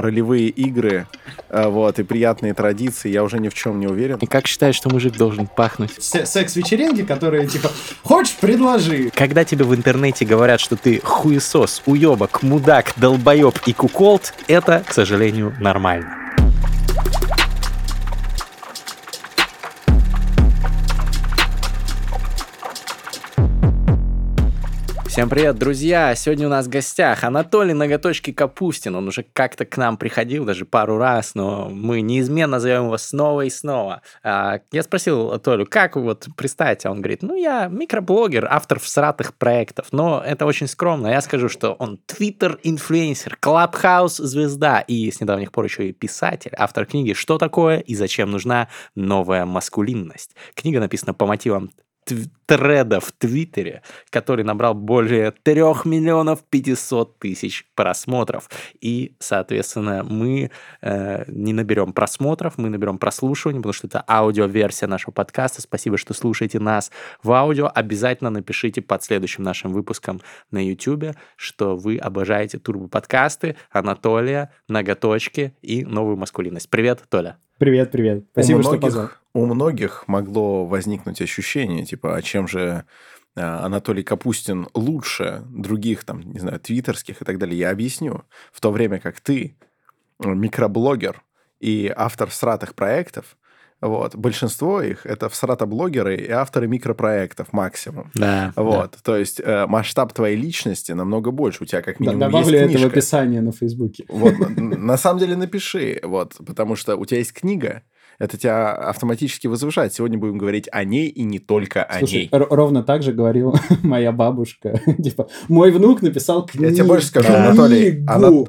ролевые игры, э, вот, и приятные традиции, я уже ни в чем не уверен. И как считаешь, что мужик должен пахнуть? Секс-вечеринки, которые типа «Хочешь, предложи!» Когда тебе в интернете говорят, что ты хуесос, уебок, мудак, долбоеб и куколт, это, к сожалению, нормально. Всем привет, друзья! Сегодня у нас в гостях Анатолий Ноготочки Капустин. Он уже как-то к нам приходил, даже пару раз, но мы неизменно зовем его снова и снова. А, я спросил Толю, как вот представить? Он говорит, ну я микроблогер, автор всратых проектов, но это очень скромно. Я скажу, что он твиттер-инфлюенсер, клабхаус-звезда и с недавних пор еще и писатель, автор книги «Что такое и зачем нужна новая маскулинность». Книга написана по мотивам треда в Твиттере, который набрал более 3 миллионов 500 тысяч просмотров. И, соответственно, мы э, не наберем просмотров, мы наберем прослушиваний, потому что это аудиоверсия нашего подкаста. Спасибо, что слушаете нас в аудио. Обязательно напишите под следующим нашим выпуском на YouTube, что вы обожаете турбо-подкасты Анатолия, Ноготочки и новую маскулинность. Привет, Толя. Привет, привет. Спасибо, многих, что позвал. У многих могло возникнуть ощущение, типа, а чем же а, Анатолий Капустин лучше других, там, не знаю, твиттерских и так далее. Я объясню. В то время как ты микроблогер и автор сратых проектов, вот. Большинство их это всрато-блогеры и авторы микропроектов максимум. Да. Вот. Да. То есть э, масштаб твоей личности намного больше. У тебя как минимум да, добавлю есть это в описание на Фейсбуке. Вот. На самом деле напиши. Вот. Потому что у тебя есть книга, это тебя автоматически возвышает. Сегодня будем говорить о ней и не только о Слушай, ней. ровно так же говорила моя бабушка. типа, мой внук написал книгу. Я тебе больше скажу, Анатолий,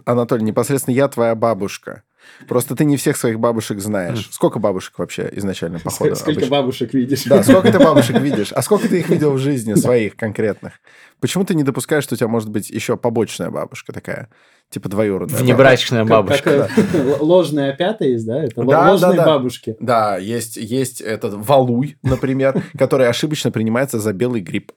Анатолий, непосредственно я твоя бабушка. Просто ты не всех своих бабушек знаешь. Сколько бабушек вообще изначально, походу? Сколько обычно? бабушек видишь? Да, сколько ты бабушек видишь? А сколько ты их видел в жизни своих конкретных? Почему ты не допускаешь, что у тебя может быть еще побочная бабушка такая? Типа двоюродная. Внебрачная бабушка. Как, как, ложная пятая есть, да? Это да, ложные да, да. бабушки. Да, есть, есть этот валуй, например, который ошибочно принимается за белый гриб.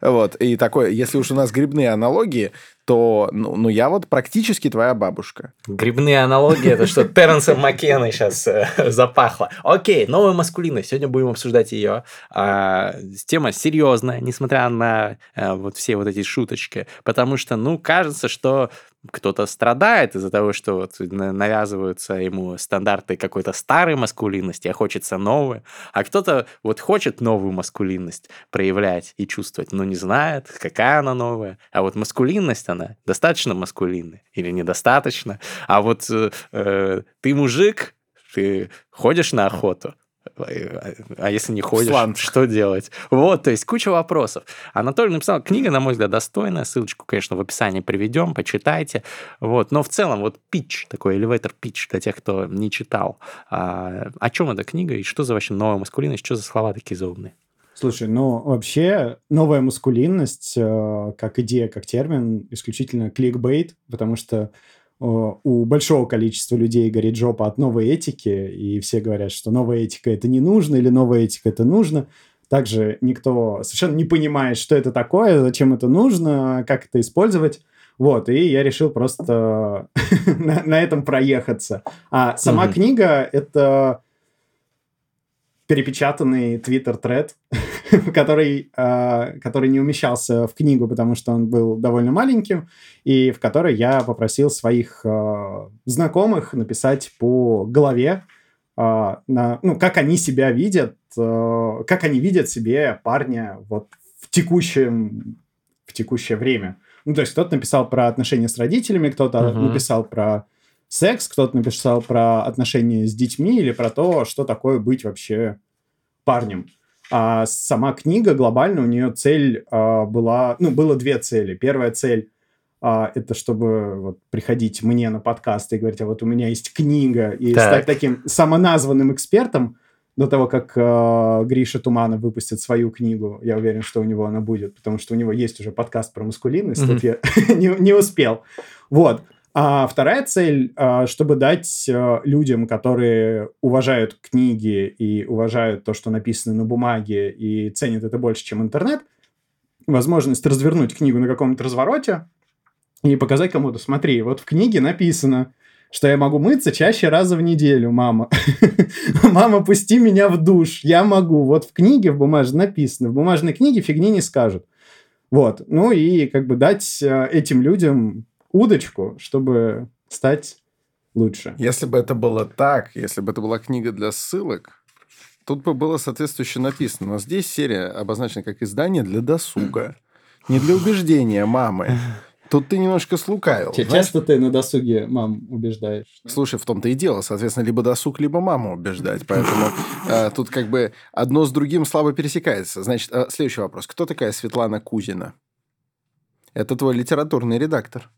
Вот, и такое, если уж у нас грибные аналогии, то, ну, ну я вот практически твоя бабушка. Грибные аналогии, это что, Терренса Маккена сейчас э, запахло. Окей, новая маскулинность, сегодня будем обсуждать ее. А, тема серьезная, несмотря на а, вот все вот эти шуточки, потому что, ну, кажется, что кто-то страдает из-за того, что вот навязываются ему стандарты какой-то старой маскулинности, а хочется новой, а кто-то вот хочет новую маскулинность проявлять и чувствовать, но не знает, какая она новая. А вот маскулинность, она достаточно маскулинная или недостаточно. А вот э, э ты мужик, ты ходишь на охоту, а если не ходишь, Слант. что делать? Вот, то есть куча вопросов. Анатолий написал, книга, на мой взгляд, достойная, ссылочку, конечно, в описании приведем, почитайте. Вот, но в целом вот пич, такой элеватор пич для тех, кто не читал. А, о чем эта книга и что за вообще новая маскулинность, что за слова такие заумные? Слушай, ну вообще новая маскулинность э, как идея, как термин исключительно кликбейт, потому что у большого количества людей горит жопа от новой этики, и все говорят, что новая этика это не нужно, или новая этика это нужно. Также никто совершенно не понимает, что это такое, зачем это нужно, как это использовать. Вот, и я решил просто на, на этом проехаться. А сама mm-hmm. книга — это перепечатанный твиттер-тред, который, э, который не умещался в книгу, потому что он был довольно маленьким, и в которой я попросил своих э, знакомых написать по голове, э, на, ну, как они себя видят, э, как они видят себе парня вот в текущем, в текущее время. Ну, то есть кто-то написал про отношения с родителями, кто-то uh-huh. написал про секс, кто-то написал про отношения с детьми или про то, что такое быть вообще парнем. А сама книга глобально у нее цель а, была, ну, было две цели. Первая цель а, это чтобы вот, приходить мне на подкаст и говорить, а вот у меня есть книга, и так. стать таким самоназванным экспертом до того, как э, Гриша Туманов выпустит свою книгу. Я уверен, что у него она будет, потому что у него есть уже подкаст про маскулинность, mm-hmm. тут я не, не успел. Вот. А вторая цель, а, чтобы дать а, людям, которые уважают книги и уважают то, что написано на бумаге, и ценят это больше, чем интернет, возможность развернуть книгу на каком-то развороте и показать кому-то, смотри, вот в книге написано, что я могу мыться чаще раза в неделю, мама. Мама, пусти меня в душ, я могу. Вот в книге в бумажной написано, в бумажной книге фигни не скажут. Вот, ну и как бы дать э, этим людям удочку, чтобы стать лучше. Если бы это было так, если бы это была книга для ссылок, тут бы было соответствующе написано. Но здесь серия обозначена как издание для досуга. Не для убеждения мамы. Тут ты немножко слукавил. Часто ты на досуге мам убеждаешь. Слушай, в том-то и дело. Соответственно, либо досуг, либо маму убеждать. Поэтому э, тут как бы одно с другим слабо пересекается. Значит, э, следующий вопрос. Кто такая Светлана Кузина? Это твой литературный редактор.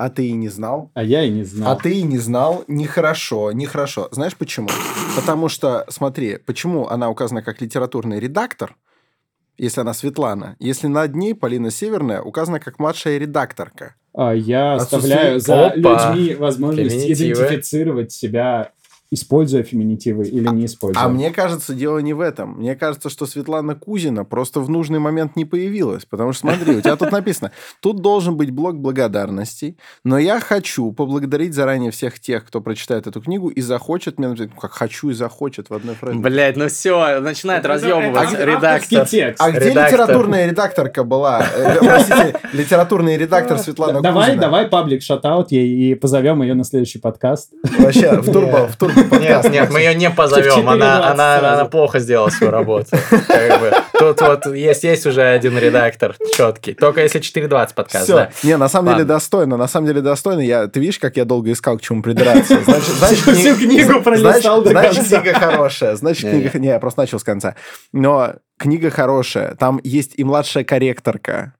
А ты и не знал? А я и не знал. А ты и не знал, нехорошо, нехорошо. Знаешь почему? Потому что, смотри, почему она указана как литературный редактор, если она Светлана, если над ней Полина Северная указана как младшая редакторка. А я Отсутствие- оставляю за Опа. людьми возможность Феминитивы. идентифицировать себя, используя феминитивы или не используя. А мне кажется, дело не в этом. Мне кажется, что Светлана Кузина просто в нужный момент не появилась. Потому что, смотри, у тебя тут написано, тут должен быть блок благодарностей, но я хочу поблагодарить заранее всех тех, кто прочитает эту книгу и захочет мне написать, ну, как хочу и захочет в одной фразе. Блять, ну все, начинает разъебываться авторский редактор. текст. А где Редактор. литературная редакторка была? Э, Простите, литературный редактор Светлана Давай, Кузина. давай паблик шатаут ей и позовем ее на следующий подкаст. Вообще, в турбо, в турбо Нет, нет, мы ее не позовем. 4:20 Она, она, она плохо сделала свою работу. Как бы. Тут вот есть, есть уже один редактор четкий. Только если 4.20 подкаст, Все. да. Не, на самом деле Ладно. достойно. На самом деле достойно. Я, ты видишь, как я долго искал, к чему придраться. Значит, значит, Всю кни- книгу пролистал значит, до значит, конца. книга хорошая. Значит, книга... Не, я просто начал с конца. Но книга хорошая. Там есть и младшая корректорка.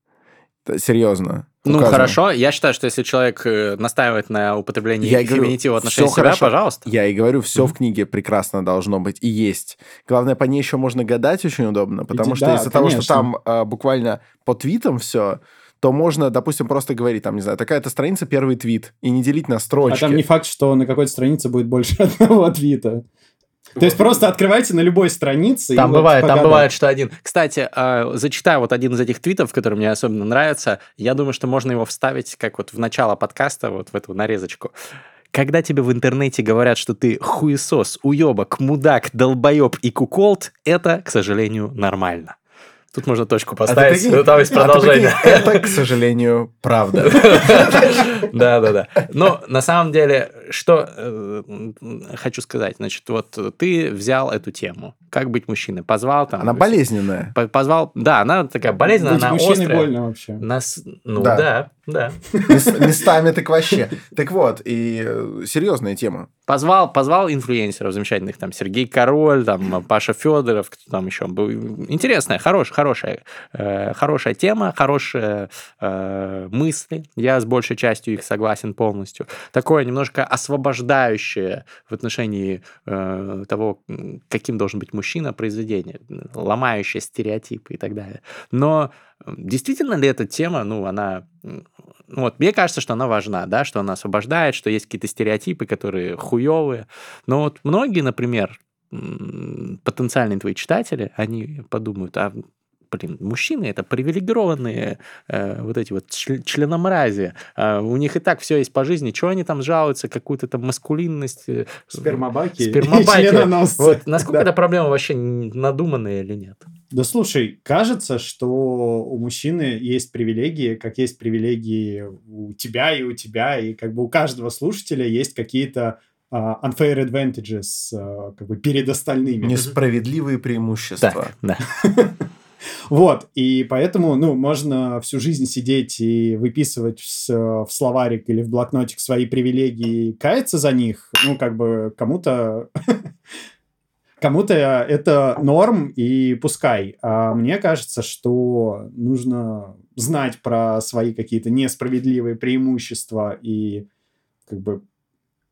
Серьезно. Ну, Указано. хорошо. Я считаю, что если человек э, настаивает на употреблении Я говорю, феминитива в отношении себя, хорошо. пожалуйста. Я и говорю, все в книге прекрасно должно быть и есть. Главное, по ней еще можно гадать очень удобно, потому Иди- что да, из-за того, что конечно. там а, буквально по твитам все, то можно, допустим, просто говорить, там, не знаю, такая-то страница, первый твит, и не делить на А строчки. там не факт, что на какой-то странице будет больше одного твита. То есть просто открывайте на любой странице. Там бывает, там бывает, что один. Кстати, э, зачитаю вот один из этих твитов, который мне особенно нравится. Я думаю, что можно его вставить как вот в начало подкаста, вот в эту нарезочку. Когда тебе в интернете говорят, что ты хуесос, уебок, мудак, долбоеб и куколд, это, к сожалению, нормально. Тут можно точку А поставить, прикинь- но там есть а продолжение. прикинь, Это, к сожалению, правда. Да, да, да. Но на самом деле, что э, хочу сказать, значит, вот ты взял эту тему, как быть мужчиной, позвал там. Она болезненная. по- Позвал, да, она такая болезненная, Быть она мужчиной острая. больно вообще. Нас, ну Да. да, да. Мес- Местами так вообще. Так вот, и э, серьезная тема. Позвал, позвал инфлюенсеров замечательных, там Сергей Король, там Паша Федоров, кто там еще был. Интересная, хорошая, хорошая, э, хорошая тема, хорошие э, мысли. Я с большей частью их согласен полностью. Такое немножко освобождающее в отношении э, того, каким должен быть мужчина, произведение, ломающее стереотипы и так далее. Но действительно ли эта тема, ну, она... ну, вот, мне кажется, что она важна, да, что она освобождает, что есть какие-то стереотипы, которые хуевые. Но вот многие, например, потенциальные твои читатели, они подумают, а блин, мужчины это привилегированные э, вот эти вот чле- членомразия. А у них и так все есть по жизни. Чего они там жалуются, какую-то там маскулинность? э, Спермобаки и Спермобаки. Вот, насколько Да. эта проблема вообще надуманная или нет? Да слушай, кажется, что у мужчины есть привилегии, как есть привилегии у тебя и у тебя, и как бы у каждого слушателя есть какие-то а, unfair advantages а, как бы перед остальными. Несправедливые преимущества. Так, да. Вот, и поэтому, ну, можно всю жизнь сидеть и выписывать в, с- в словарик или в блокнотик свои привилегии и каяться за них. Ну, как бы кому-то... Кому-то это норм, и пускай. А мне кажется, что нужно знать про свои какие-то несправедливые преимущества и как бы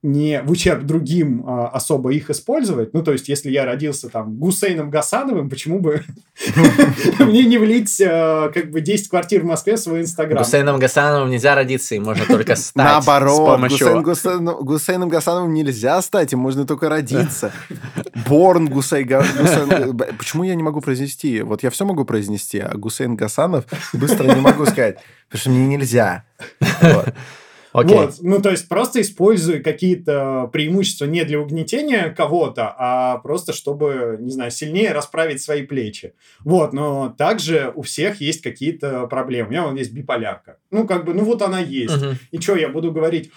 не в ущерб другим а, особо их использовать. Ну, то есть, если я родился там Гусейном Гасановым, почему бы мне не влить э, как бы 10 квартир в Москве в свой Инстаграм? Гусейном Гасановым нельзя родиться, и можно только стать Наоборот, Гусейном Гасановым нельзя стать, им можно только родиться. Борн Гусей Б- Почему я не могу произнести? Вот я все могу произнести, а Гусейн Гасанов быстро не могу сказать, потому что мне нельзя. Окей. Вот, ну то есть просто используй какие-то преимущества не для угнетения кого-то, а просто чтобы, не знаю, сильнее расправить свои плечи. Вот, но также у всех есть какие-то проблемы. У меня вон есть биполярка. Ну как бы, ну вот она есть. Мгм. И что, я буду говорить,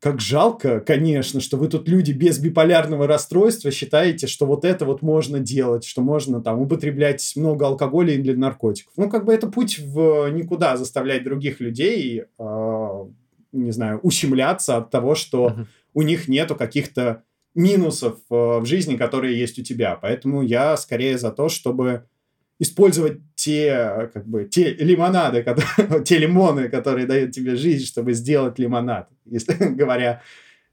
как жалко, конечно, что вы тут люди без биполярного расстройства считаете, что вот это вот можно делать, что можно там употреблять много алкоголя или наркотиков. Ну, как бы это путь в никуда заставлять других людей, э, не знаю, ущемляться от того, что у них нету каких-то минусов э, в жизни, которые есть у тебя. Поэтому я скорее за то, чтобы использовать те, как бы, те лимонады, которые, те лимоны, которые дают тебе жизнь, чтобы сделать лимонад, если говоря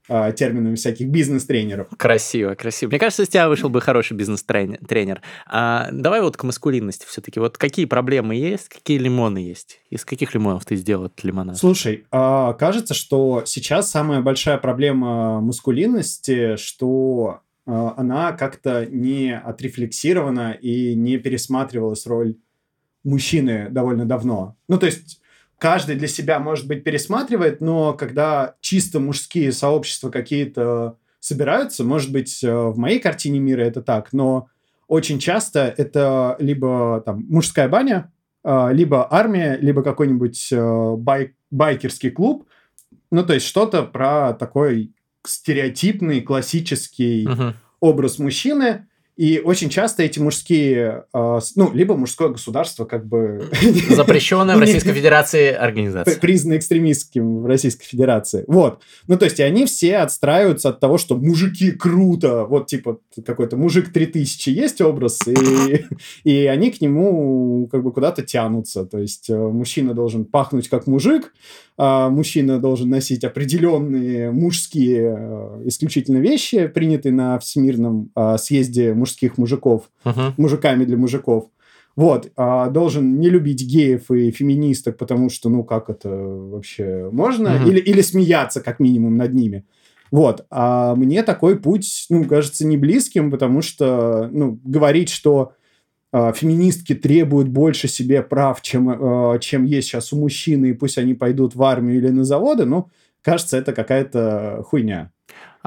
э, терминами всяких бизнес-тренеров. Красиво, красиво. Мне кажется, из тебя вышел бы хороший бизнес-тренер. А, давай вот к маскулинности все-таки. Вот какие проблемы есть, какие лимоны есть? Из каких лимонов ты сделал этот лимонад? Слушай, а, кажется, что сейчас самая большая проблема мускулинности, что а, она как-то не отрефлексирована и не пересматривалась роль мужчины довольно давно. Ну, то есть каждый для себя, может быть, пересматривает, но когда чисто мужские сообщества какие-то собираются, может быть, э, в моей картине мира это так, но очень часто это либо там мужская баня, а, либо армия, либо какой-нибудь э, бай- байкерский клуб. Ну, то есть что-то про такой стереотипный, классический Мгм. образ мужчины. И очень часто эти мужские, с- ну, либо мужское государство как бы Запрещенная в Российской Федерации организация. признано экстремистским в Российской Федерации. Вот. Ну, то есть, и они все отстраиваются от того, что мужики круто. Вот, типа, какой-то мужик 3000 есть образ, и, и они к нему как бы куда-то тянутся. То есть, э, мужчина должен пахнуть как мужик, а мужчина должен носить определенные мужские э, исключительно вещи, принятые на Всемирном э, съезде мужских мужиков Мгм. мужиками для мужиков. Вот, а, должен не любить геев и феминисток, потому что, ну, как это вообще можно? Мгм. Или, или смеяться, как минимум, над ними. Вот, а мне такой путь, ну, кажется, не близким, потому что, ну, говорить, что а, феминистки требуют больше себе прав, чем, а, чем есть сейчас у мужчины, и пусть они пойдут в армию или на заводы, ну, кажется, это какая-то хуйня.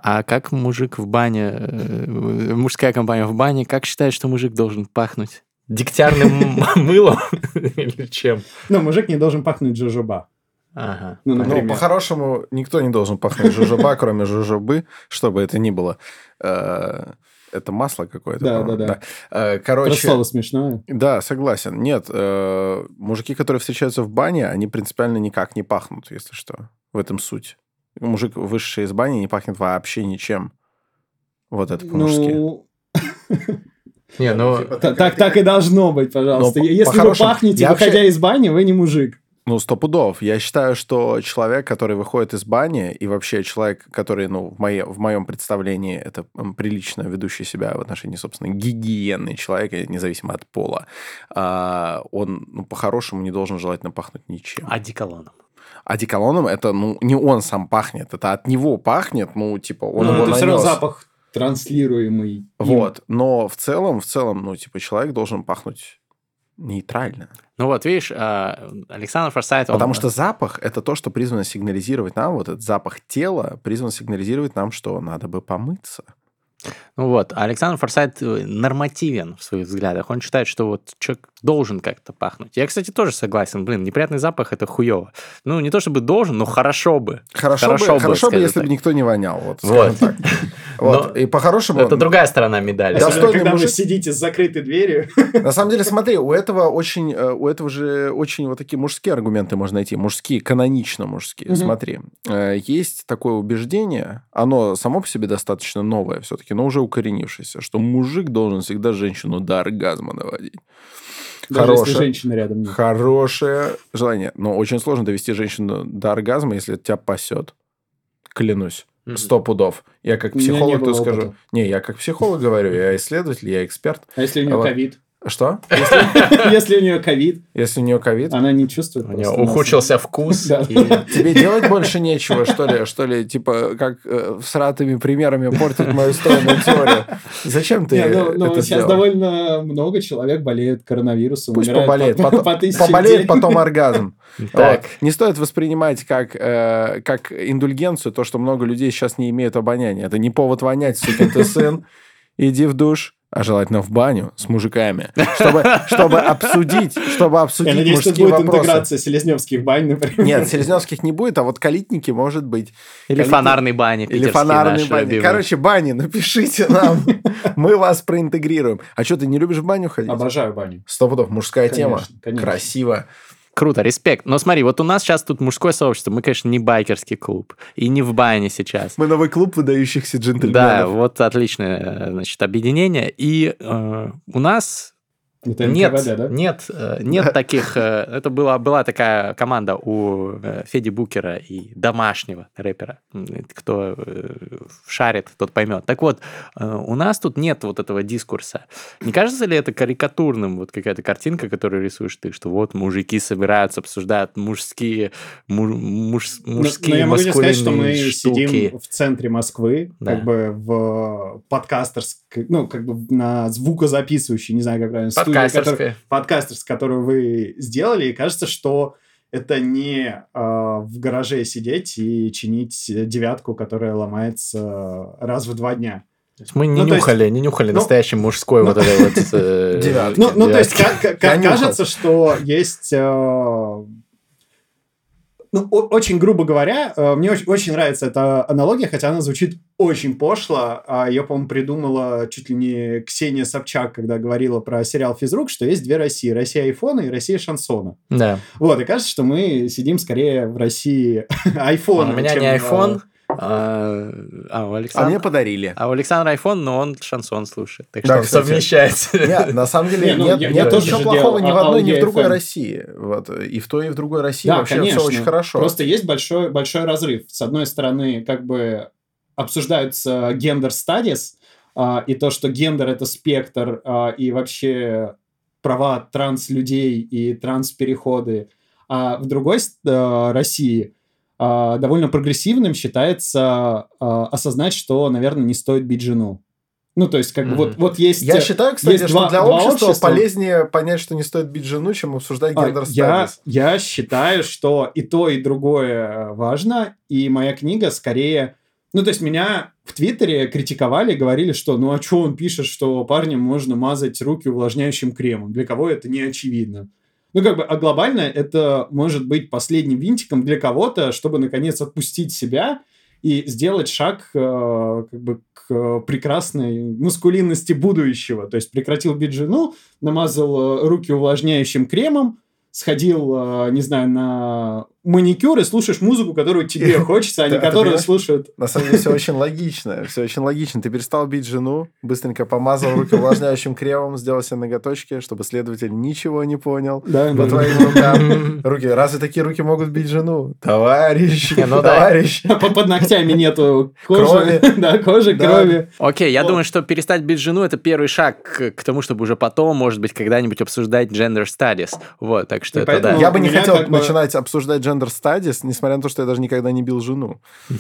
А как мужик в бане, э, мужская компания в бане, как считает, что мужик должен пахнуть? Дегтярным мылом или чем? Ну, мужик не должен пахнуть жожоба. Ага. Ну, Ну, по-хорошему, никто не должен пахнуть жужоба, кроме жужобы, что бы это ни было. Э, Это масло какое-то. Да, по-моему, да, да. Э, Это Короче, слово смешное. да, согласен. Нет, мужики, которые встречаются в бане, они принципиально никак не пахнут, если что. В этом суть. Мужик, вышедший из бани, не пахнет вообще ничем. Вот это по-мужски. Ну, Не, ну, та- так, так и должно быть, пожалуйста. По- Если вы пахнете, выходя из бани, вы не мужик. Ну, сто пудов. Я считаю, что человек, который выходит из бани, и вообще человек, который, ну, в, моей, в моем представлении, это прилично ведущий себя в отношении, собственно, гигиенный человек, независимо от пола, а, он, ну, по-хорошему не должен желательно пахнуть ничем. одеколоном. Одеколоном это, ну, не он сам пахнет, это от него пахнет, ну, типа, он Ну, его это все равно нанес. запах транслируемый. им. Вот. Но в целом, в целом, ну, типа, человек должен пахнуть нейтрально. Ну вот, видишь, а, Александр Форсайт... он- Потому что запах это то, что призвано сигнализировать нам, вот этот запах тела призван сигнализировать нам, что надо бы помыться. Ну вот, а Александр Форсайт э, нормативен в своих взглядах. Он считает, что вот человек должен как-то пахнуть. Я, кстати, тоже согласен. Блин, неприятный запах – это хуево. Ну, не то чтобы должен, но хорошо бы. Хорошо, Хорошо бы, бы, хорошо бы, если бы никто не вонял. Вот, Вот. Вот. Но И по-хорошему... Это другая сторона медали. Достойный когда мужик. вы сидите с закрытой дверью. На самом деле, смотри, у этого очень, э, у этого же очень вот такие мужские аргументы можно найти, мужские, канонично мужские. Смотри, э, есть такое убеждение, оно само по себе достаточно новое все-таки, но уже укоренившееся, что мужик должен всегда женщину до оргазма доводить. Даже если Хорошее. женщины рядом нет. Хорошее желание. Но очень сложно довести женщину до оргазма, если тебя пасет. Клянусь. Сто пудов. Я как психолог то скажу. опыта. Не, я как психолог говорю, я исследователь, я эксперт. А если у нее ковид? Что? Если у нее ковид, Если у нее ковид? она не чувствует. У нее ухудшился вкус. Тебе делать больше нечего, что ли? Что ли, типа, как э, с ратыми примерами портить мою стройную теорию? Зачем ты ну, ну, это сейчас довольно много человек болеет коронавирусом. Пусть поболеет, поболеет, потом оргазм. Так. Не стоит воспринимать как, э, как индульгенцию то, что много людей сейчас не имеют обоняния. Это не повод вонять, сукин ты сын. Иди в душ, а желательно в баню с мужиками, чтобы, чтобы обсудить, чтобы Я обсудить надеюсь, что мужские будет вопросы. интеграция селезневских бань, например. Нет, селезневских не будет, а вот калитники может быть. Или Калитки- фонарной бани Или наши бани. любимые. Короче, бани, напишите нам. Мы вас проинтегрируем. А что, ты не любишь в баню ходить? Обожаю баню. Сто пудов, мужская тема. Конечно, конечно. Красиво. Круто, респект. Но смотри, вот у нас сейчас тут мужское сообщество. Мы, конечно, не байкерский клуб. И не в бане сейчас. Мы новый клуб выдающихся Да, джентльменов. вот отличное, э, значит, объединение. И э, у нас Это нет, да? нет, э, нет таких. э, Это была, была такая команда у э, Феди Букера и домашнего рэпера. Кто шарит, тот поймет. Так вот, у нас тут нет вот этого дискурса. Не кажется ли это карикатурным, вот какая-то картинка, которую рисуешь ты, что вот мужики собираются, обсуждают мужские, му- муж- Но- мужские но Ну, я могу тебе сказать, что мы маскулинные штуки. сидим в центре Москвы, Да. как бы в подкастерской, ну, как бы на звукозаписывающей, не знаю, как правильно, студии, которая- Подкастерская. подкастерс, которую вы сделали, и кажется, что это не э, в гараже сидеть и чинить девятку, которая ломается раз в два дня. Мы не Ну, то есть- нюхали, не нюхали ну, настоящий мужской вот этой вот... э, Девятки. Ну, ну то есть кажется, что есть... э, ну, очень грубо говоря, э, мне очень, очень нравится эта аналогия, хотя она звучит очень пошло. А ее, по-моему, придумала чуть ли не Ксения Собчак, когда говорила про сериал «Физрук», что есть две России. Россия айфона и Россия шансона. Да. Вот, и кажется, что мы сидим скорее в России айфона. У меня чем не в- iPhone, а а у А Александра... мне подарили. А у Александра iPhone, но он шансон слушает. Так Да, что совмещается. Нет, на самом деле Не, ну, нет, я- нет я ничего плохого ни в одной, ни в другой. России. Вот. И в той, и в другой России Да, вообще конечно. все очень хорошо. Просто есть большой, большой разрыв. С одной стороны, как бы обсуждаются гендер стадис и то, что гендер это спектр, а, и вообще права транс-людей и транс-переходы. А в другой э, России а, довольно прогрессивным считается а, осознать, что, наверное, не стоит бить жену. Ну, то есть, как бы Мгм. вот, вот есть... Я э, считаю, кстати, есть что два- для общества, общества. полезнее понять, что не стоит бить жену, чем обсуждать А, гендер я, я считаю, что и то, и другое э, важно, и моя книга скорее... Ну, то есть меня в Твиттере критиковали, говорили, что ну а что он пишет, что парням можно мазать руки увлажняющим кремом? Для кого это не очевидно? Ну, как бы, а глобально это может быть последним винтиком для кого-то, чтобы, наконец, отпустить себя и сделать шаг э, как бы к прекрасной маскулинности будущего. То есть прекратил бить жену, намазал э, руки увлажняющим кремом, сходил, э, не знаю, на маникюр и слушаешь музыку, которую тебе хочется, а не которую слушают. На самом деле все очень логично. Все очень логично. Ты перестал бить жену, быстренько помазал руки увлажняющим кремом, сделал себе ноготочки, чтобы следователь ничего не понял. Да, По да. твоим рукам. Руки. Разве такие руки могут бить жену? Товарищ, Не, ну товарищ. Под, под ногтями нету кожи, Крови. да, кожи, Да. крови. Окей, я думаю, что перестать бить жену это первый шаг к, тому, чтобы уже потом, может быть, когда-нибудь обсуждать gender studies. Вот, так что И это поэтому- да. Я бы не хотел начинать обсуждать gender studies, несмотря на то, что я даже никогда не бил жену.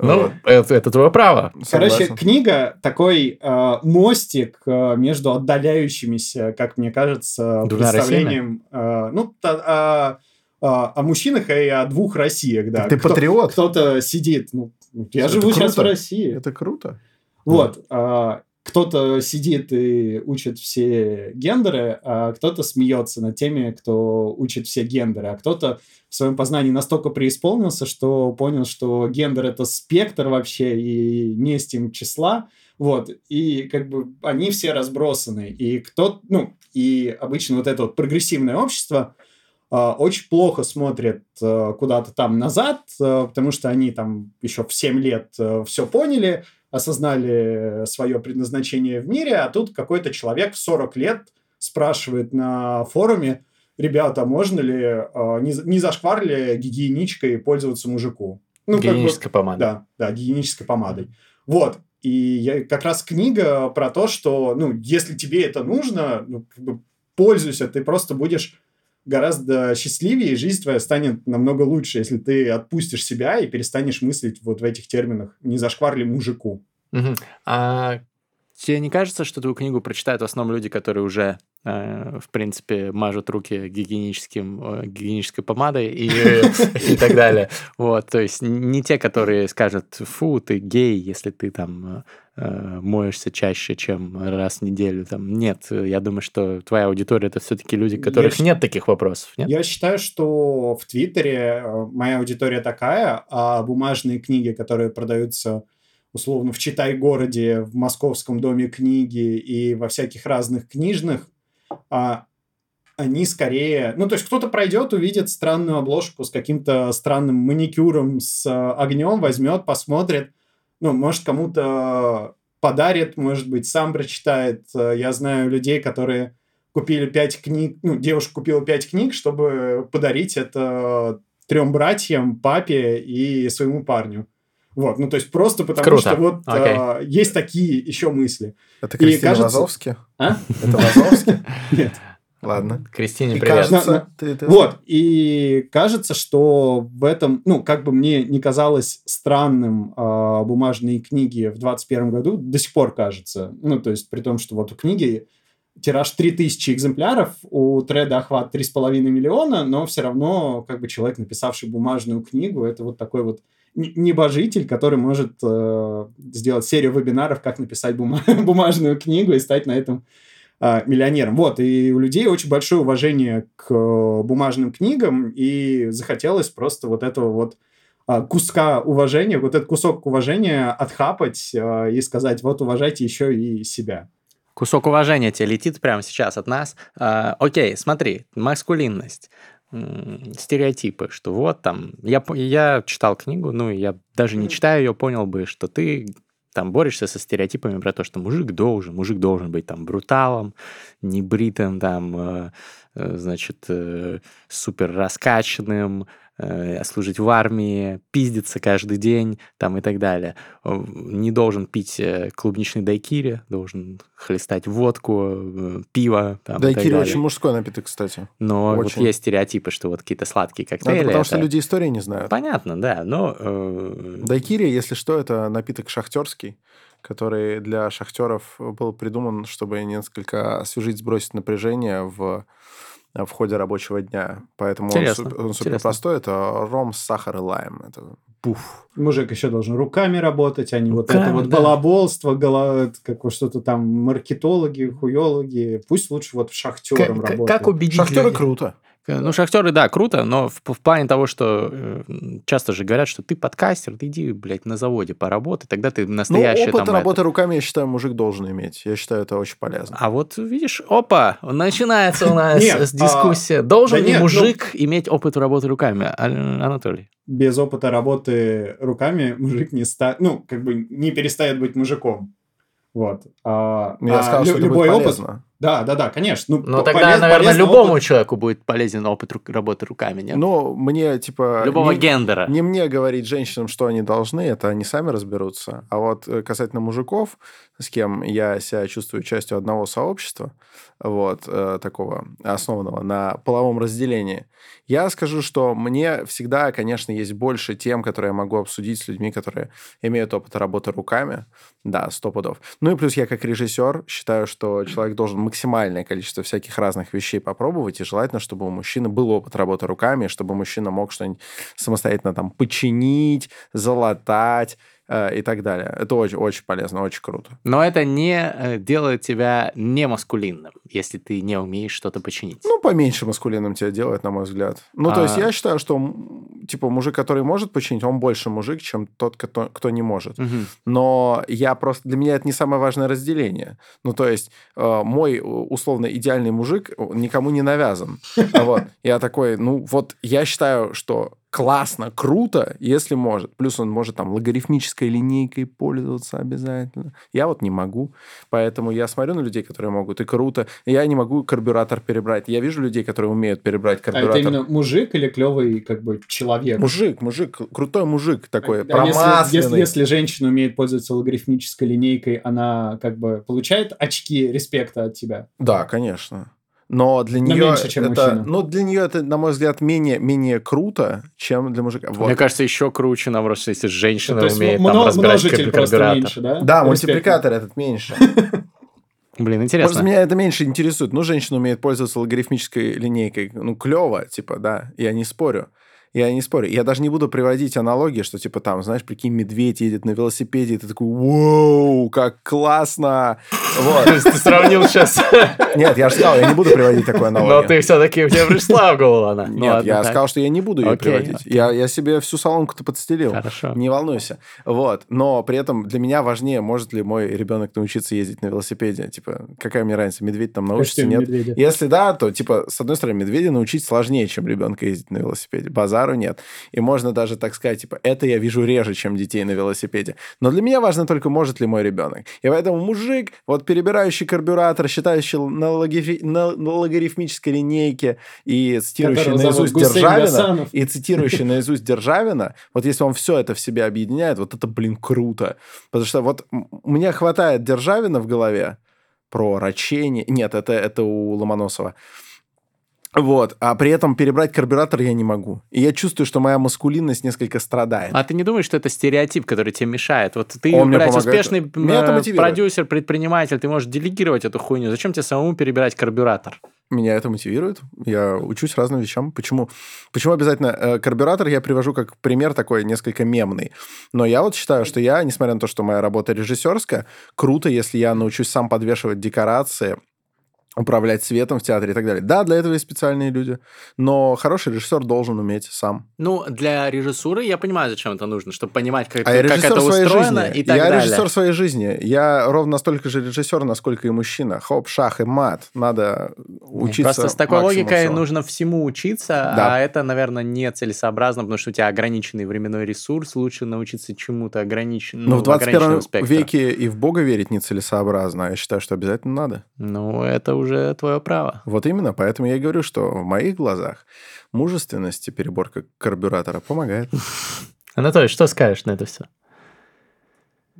Ну, это, твое право. Короче, книга такой э, мостик э, между отдаляющимися, как мне кажется, представлением э, ну, а, а, о мужчинах и о двух Россиях, да. Ты патриот. Кто-то сидит, ну, я живу сейчас в. России. Это круто. Вот. а, кто-то сидит и учит все гендеры, а кто-то смеется над теми, кто учит все гендеры, а кто-то в своем познании настолько преисполнился, что понял, что гендер это спектр вообще и не с тем числа. Вот. И как бы они все разбросаны. И кто, ну, и обычно вот это вот прогрессивное общество а, очень плохо смотрят а, куда-то там назад, а, потому что они там еще в 7 лет все поняли, осознали свое предназначение в мире, а тут какой-то человек в 40 лет спрашивает на форуме, ребята, можно ли, э, не, не зашквар ли гигиеничкой пользоваться мужику? Ну, как бы- помада. да, да, гигиенической помадой. Вот. и я, как раз книга про то, что, ну, если тебе это нужно, ну, как бы пользуйся, ты просто будешь гораздо счастливее, и жизнь твоя станет намного лучше, если ты отпустишь себя и перестанешь мыслить вот в этих терминах «не зашкварли мужику». Угу. А тебе не кажется, что твою книгу прочитают в основном люди, которые уже в принципе, мажут руки гигиеническим, э, гигиенической помадой и, и так далее. Вот, то есть не те, которые скажут, фу, ты гей, если ты там э, моешься чаще, чем раз в неделю. Там. Нет, я думаю, что твоя аудитория это все-таки люди, у которых я нет таких вопросов. Нет? Я считаю, что в Твиттере моя аудитория такая, а бумажные книги, которые продаются условно в Читай-городе, в Московском доме книги и во всяких разных книжных, а, они скорее... Ну, то есть кто-то пройдет, увидит странную обложку с каким-то странным маникюром, с а, огнем, возьмет, посмотрит. Ну, может, кому-то подарит, может быть, сам прочитает. Я знаю людей, которые купили пять книг, ну, девушка купила пять книг, чтобы подарить это трем братьям, папе и своему парню. Вот, ну то есть просто потому Круто. что вот okay. а, есть такие еще мысли. Это Кристина и кажется... Лазовски? А? Это Лазовски? Нет. Ладно. Кристине, и привет. Кажется, ты, ты... Вот, и кажется, что в этом, ну, как бы мне не казалось странным э, бумажные книги в 21 году, до сих пор кажется. Ну, то есть при том, что вот у книги тираж 3000 экземпляров, у треда охват 3,5 миллиона, но все равно как бы человек, написавший бумажную книгу, это вот такой вот небожитель, который может э, сделать серию вебинаров, как написать бума- бумажную книгу и стать на этом э, миллионером. Вот, и у людей очень большое уважение к э, бумажным книгам, и захотелось просто вот этого вот э, куска уважения, вот этот кусок уважения отхапать э, и сказать, вот уважайте еще и себя. Кусок уважения тебе летит прямо сейчас от нас. Э, окей, смотри, маскулинность стереотипы, что вот там, я, я читал книгу, ну, я даже не читая ее, понял бы, что ты там борешься со стереотипами про то, что мужик должен, мужик должен быть там бруталом, небритым, там, э, э, значит, э, супер раскачанным, служить в армии, пиздиться каждый день там и так далее. Не должен пить э, клубничный дайкири, должен хлестать водку, э, пиво. Там, дайкири очень мужской напиток, кстати. Но очень. вот есть стереоотипы, что вот какие-то сладкие коктейли. Ну, потому это... что люди истории не знают. Понятно, да, но... Э... Дайкири, если что, это напиток шахтерский который для шахтеров был придуман, чтобы несколько освежить, сбросить напряжение в Э, в ходе рабочего дня. Поэтому интересно, он, он супер простой. Это ром, сахар и лайм. Это пуф. Мужик еще должен руками работать, а не вот это вот да. балаболство, голо... как что-то там маркетологи, хуёлоги. Пусть лучше вот шахтером работают. Как убедить Шахтеры круто. Э, ну, шахтеры, да, круто, но в, в плане того, что э, часто же говорят, что ты подкастер, ты иди, блядь, на заводе поработай, тогда ты настоящий ну, опыт там... работы это... руками, я считаю, мужик должен иметь. Я считаю, это очень полезно. А вот, видишь, опа, начинается у нас дискуссия. Должен ли ну мужик иметь опыт работы руками, а, Анатолий? Без опыта работы руками мужик не ста... ну, как бы не перестает быть мужиком. Вот. А, я а сказал, что любой опыт. Полезно. Да, да, да, конечно. Ну, ну тогда, полез, наверное, любому опыт. человеку будет полезен опыт ру- работы руками, нет? Ну, мне, типа... Любого не, гендера. Не мне говорить женщинам, что они должны, это они сами разберутся. А вот э, касательно мужиков, с кем я себя чувствую частью одного сообщества, вот, э, такого основанного на половом разделении, я скажу, что мне всегда, конечно, есть больше тем, которые я могу обсудить с людьми, которые имеют опыт работы руками. Да, сто пудов. Ну и плюс я как режиссер считаю, что человек должен максимальное количество всяких разных вещей попробовать, и желательно, чтобы у мужчины был опыт работы руками, чтобы мужчина мог что-нибудь самостоятельно там починить, залатать, и так далее. Это очень, очень полезно, очень круто. Но это не э, делает тебя не маскулинным, если ты не умеешь что-то починить. Ну, поменьше маскулинным тебя делает, на мой взгляд. Ну, а... то есть я считаю, что, типа, мужик, который может починить, он больше мужик, чем тот, кто, кто не может. Угу. Но я просто... Для меня это не самое важное разделение. Ну, то есть э, мой, условно, идеальный мужик никому не навязан. Вот. Я такой, ну, вот я считаю, что классно, круто, если может. Плюс он может там логарифмической линейкой пользоваться обязательно. Я вот не могу. Поэтому я смотрю на людей, которые могут, и круто. Я не могу карбюратор перебрать. Я вижу людей, которые умеют перебрать карбюратор. А это именно мужик или клевый как бы человек? Мужик, мужик, крутой мужик такой, а промасленный. Если, если, если женщина умеет пользоваться логарифмической линейкой, она как бы получает очки респекта от тебя? Да, конечно но для нее меньше, чем это, мужчина. ну для нее это, на мой взгляд, менее менее круто, чем для мужика. Вот. Мне кажется, еще круче, наоборот, если женщина Ну, То есть умеет мно- там разбирать множитель просто карбюратор. меньше, да? Да, мультипликатор этот меньше. Блин, Просто интересно. меня это меньше интересует. Ну, женщина умеет пользоваться логарифмической линейкой. Ну, клево, типа, да, я не спорю. Я не спорю. Я даже не буду приводить аналогии, что, типа, там, знаешь, прикинь, медведь едет на велосипеде, и ты такой, вау, как классно! Вот. То есть ты сравнил сейчас, Нет, я же сказал, я не буду приводить такую но аналогию. ты все-таки у тебя пришла в голову она. Ну Нет, я сказал, что я не буду ее приводить. Я, себе всю соломку-то подстелил. Хорошо. Не волнуйся. Вот. Но при этом для меня важнее, может ли мой ребенок научиться ездить на велосипеде. Типа, какая мне разница, медведь там научится, нет? медведя. Если да, то, типа, с одной стороны, медведя научить сложнее, чем ребенка ездить на велосипеде. Базару нет. И можно даже так сказать, типа, это я вижу реже, чем детей на велосипеде. Но для меня важно только, может ли мой ребенок. И поэтому мужик, вот перебирающий карбюратор, считающий на, логари- на- логарифмической линейке и цитирующий Которого наизусть Державина, Гасанов. и цитирующий наизусть Державина, вот если он все это в себе объединяет, вот это, блин, круто. Потому что вот мне хватает Державина в голове про рачение. Нет, это, это у Ломоносова. Вот, а при этом перебрать карбюратор я не могу. И я чувствую, что моя маскулинность несколько страдает. А ты не думаешь, что это стереотип, который тебе мешает? Вот ты, Он блядь, успешный э, продюсер, предприниматель, ты можешь делегировать эту хуйню. Зачем тебе самому перебирать карбюратор? Меня это мотивирует. Я учусь разным вещам. Почему? Почему обязательно э, карбюратор я привожу как пример такой несколько мемный. Но я вот считаю, что я, несмотря на то, что моя работа режиссерская, круто, если я научусь сам подвешивать декорации, управлять светом в театре и так далее. Да, для этого есть специальные люди, но хороший режиссер должен уметь сам. Ну, для режиссуры я понимаю, зачем это нужно, чтобы понимать, как, А я как это своей устроено жизни. и так я далее. режиссер своей жизни. Я ровно настолько же режиссер, насколько и мужчина. Хоп, шах и мат. Надо учиться Просто с такой логикой всего. нужно всему учиться, Да. а это, наверное, не целесообразно, потому что у тебя ограниченный временной ресурс, лучше научиться чему-то ограниченному. Но в 21 ограниченного спектра. веке и в Бога верить нецелесообразно. а Я считаю, что обязательно надо. Ну, это уже твое право. Вот именно, поэтому я и говорю, что в моих глазах мужественность и переборка карбюратора помогает. Анатолий, что скажешь на это все?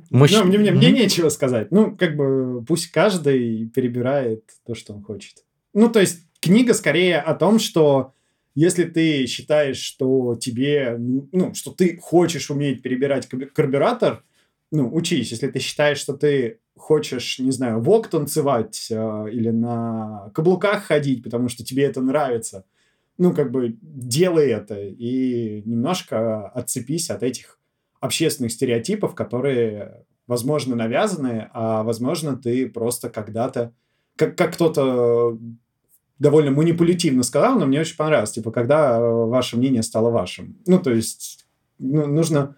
Ну, мне, мне, мне нечего сказать. Ну, как бы пусть каждый перебирает то, что он хочет. Ну, то есть книга скорее о том, что если ты считаешь, что тебе, ну, что ты хочешь уметь перебирать карбюратор, ну, учись. Если ты считаешь, что ты хочешь, не знаю, вок танцевать э, или на каблуках ходить, потому что тебе это нравится, ну, как бы делай это и немножко отцепись от этих общественных стереотипов, которые, возможно, навязаны, а, возможно, ты просто когда-то, как, как кто-то довольно манипулятивно сказал, но мне очень понравилось, типа, когда э, ваше мнение стало вашим. Ну, то есть, ну, нужно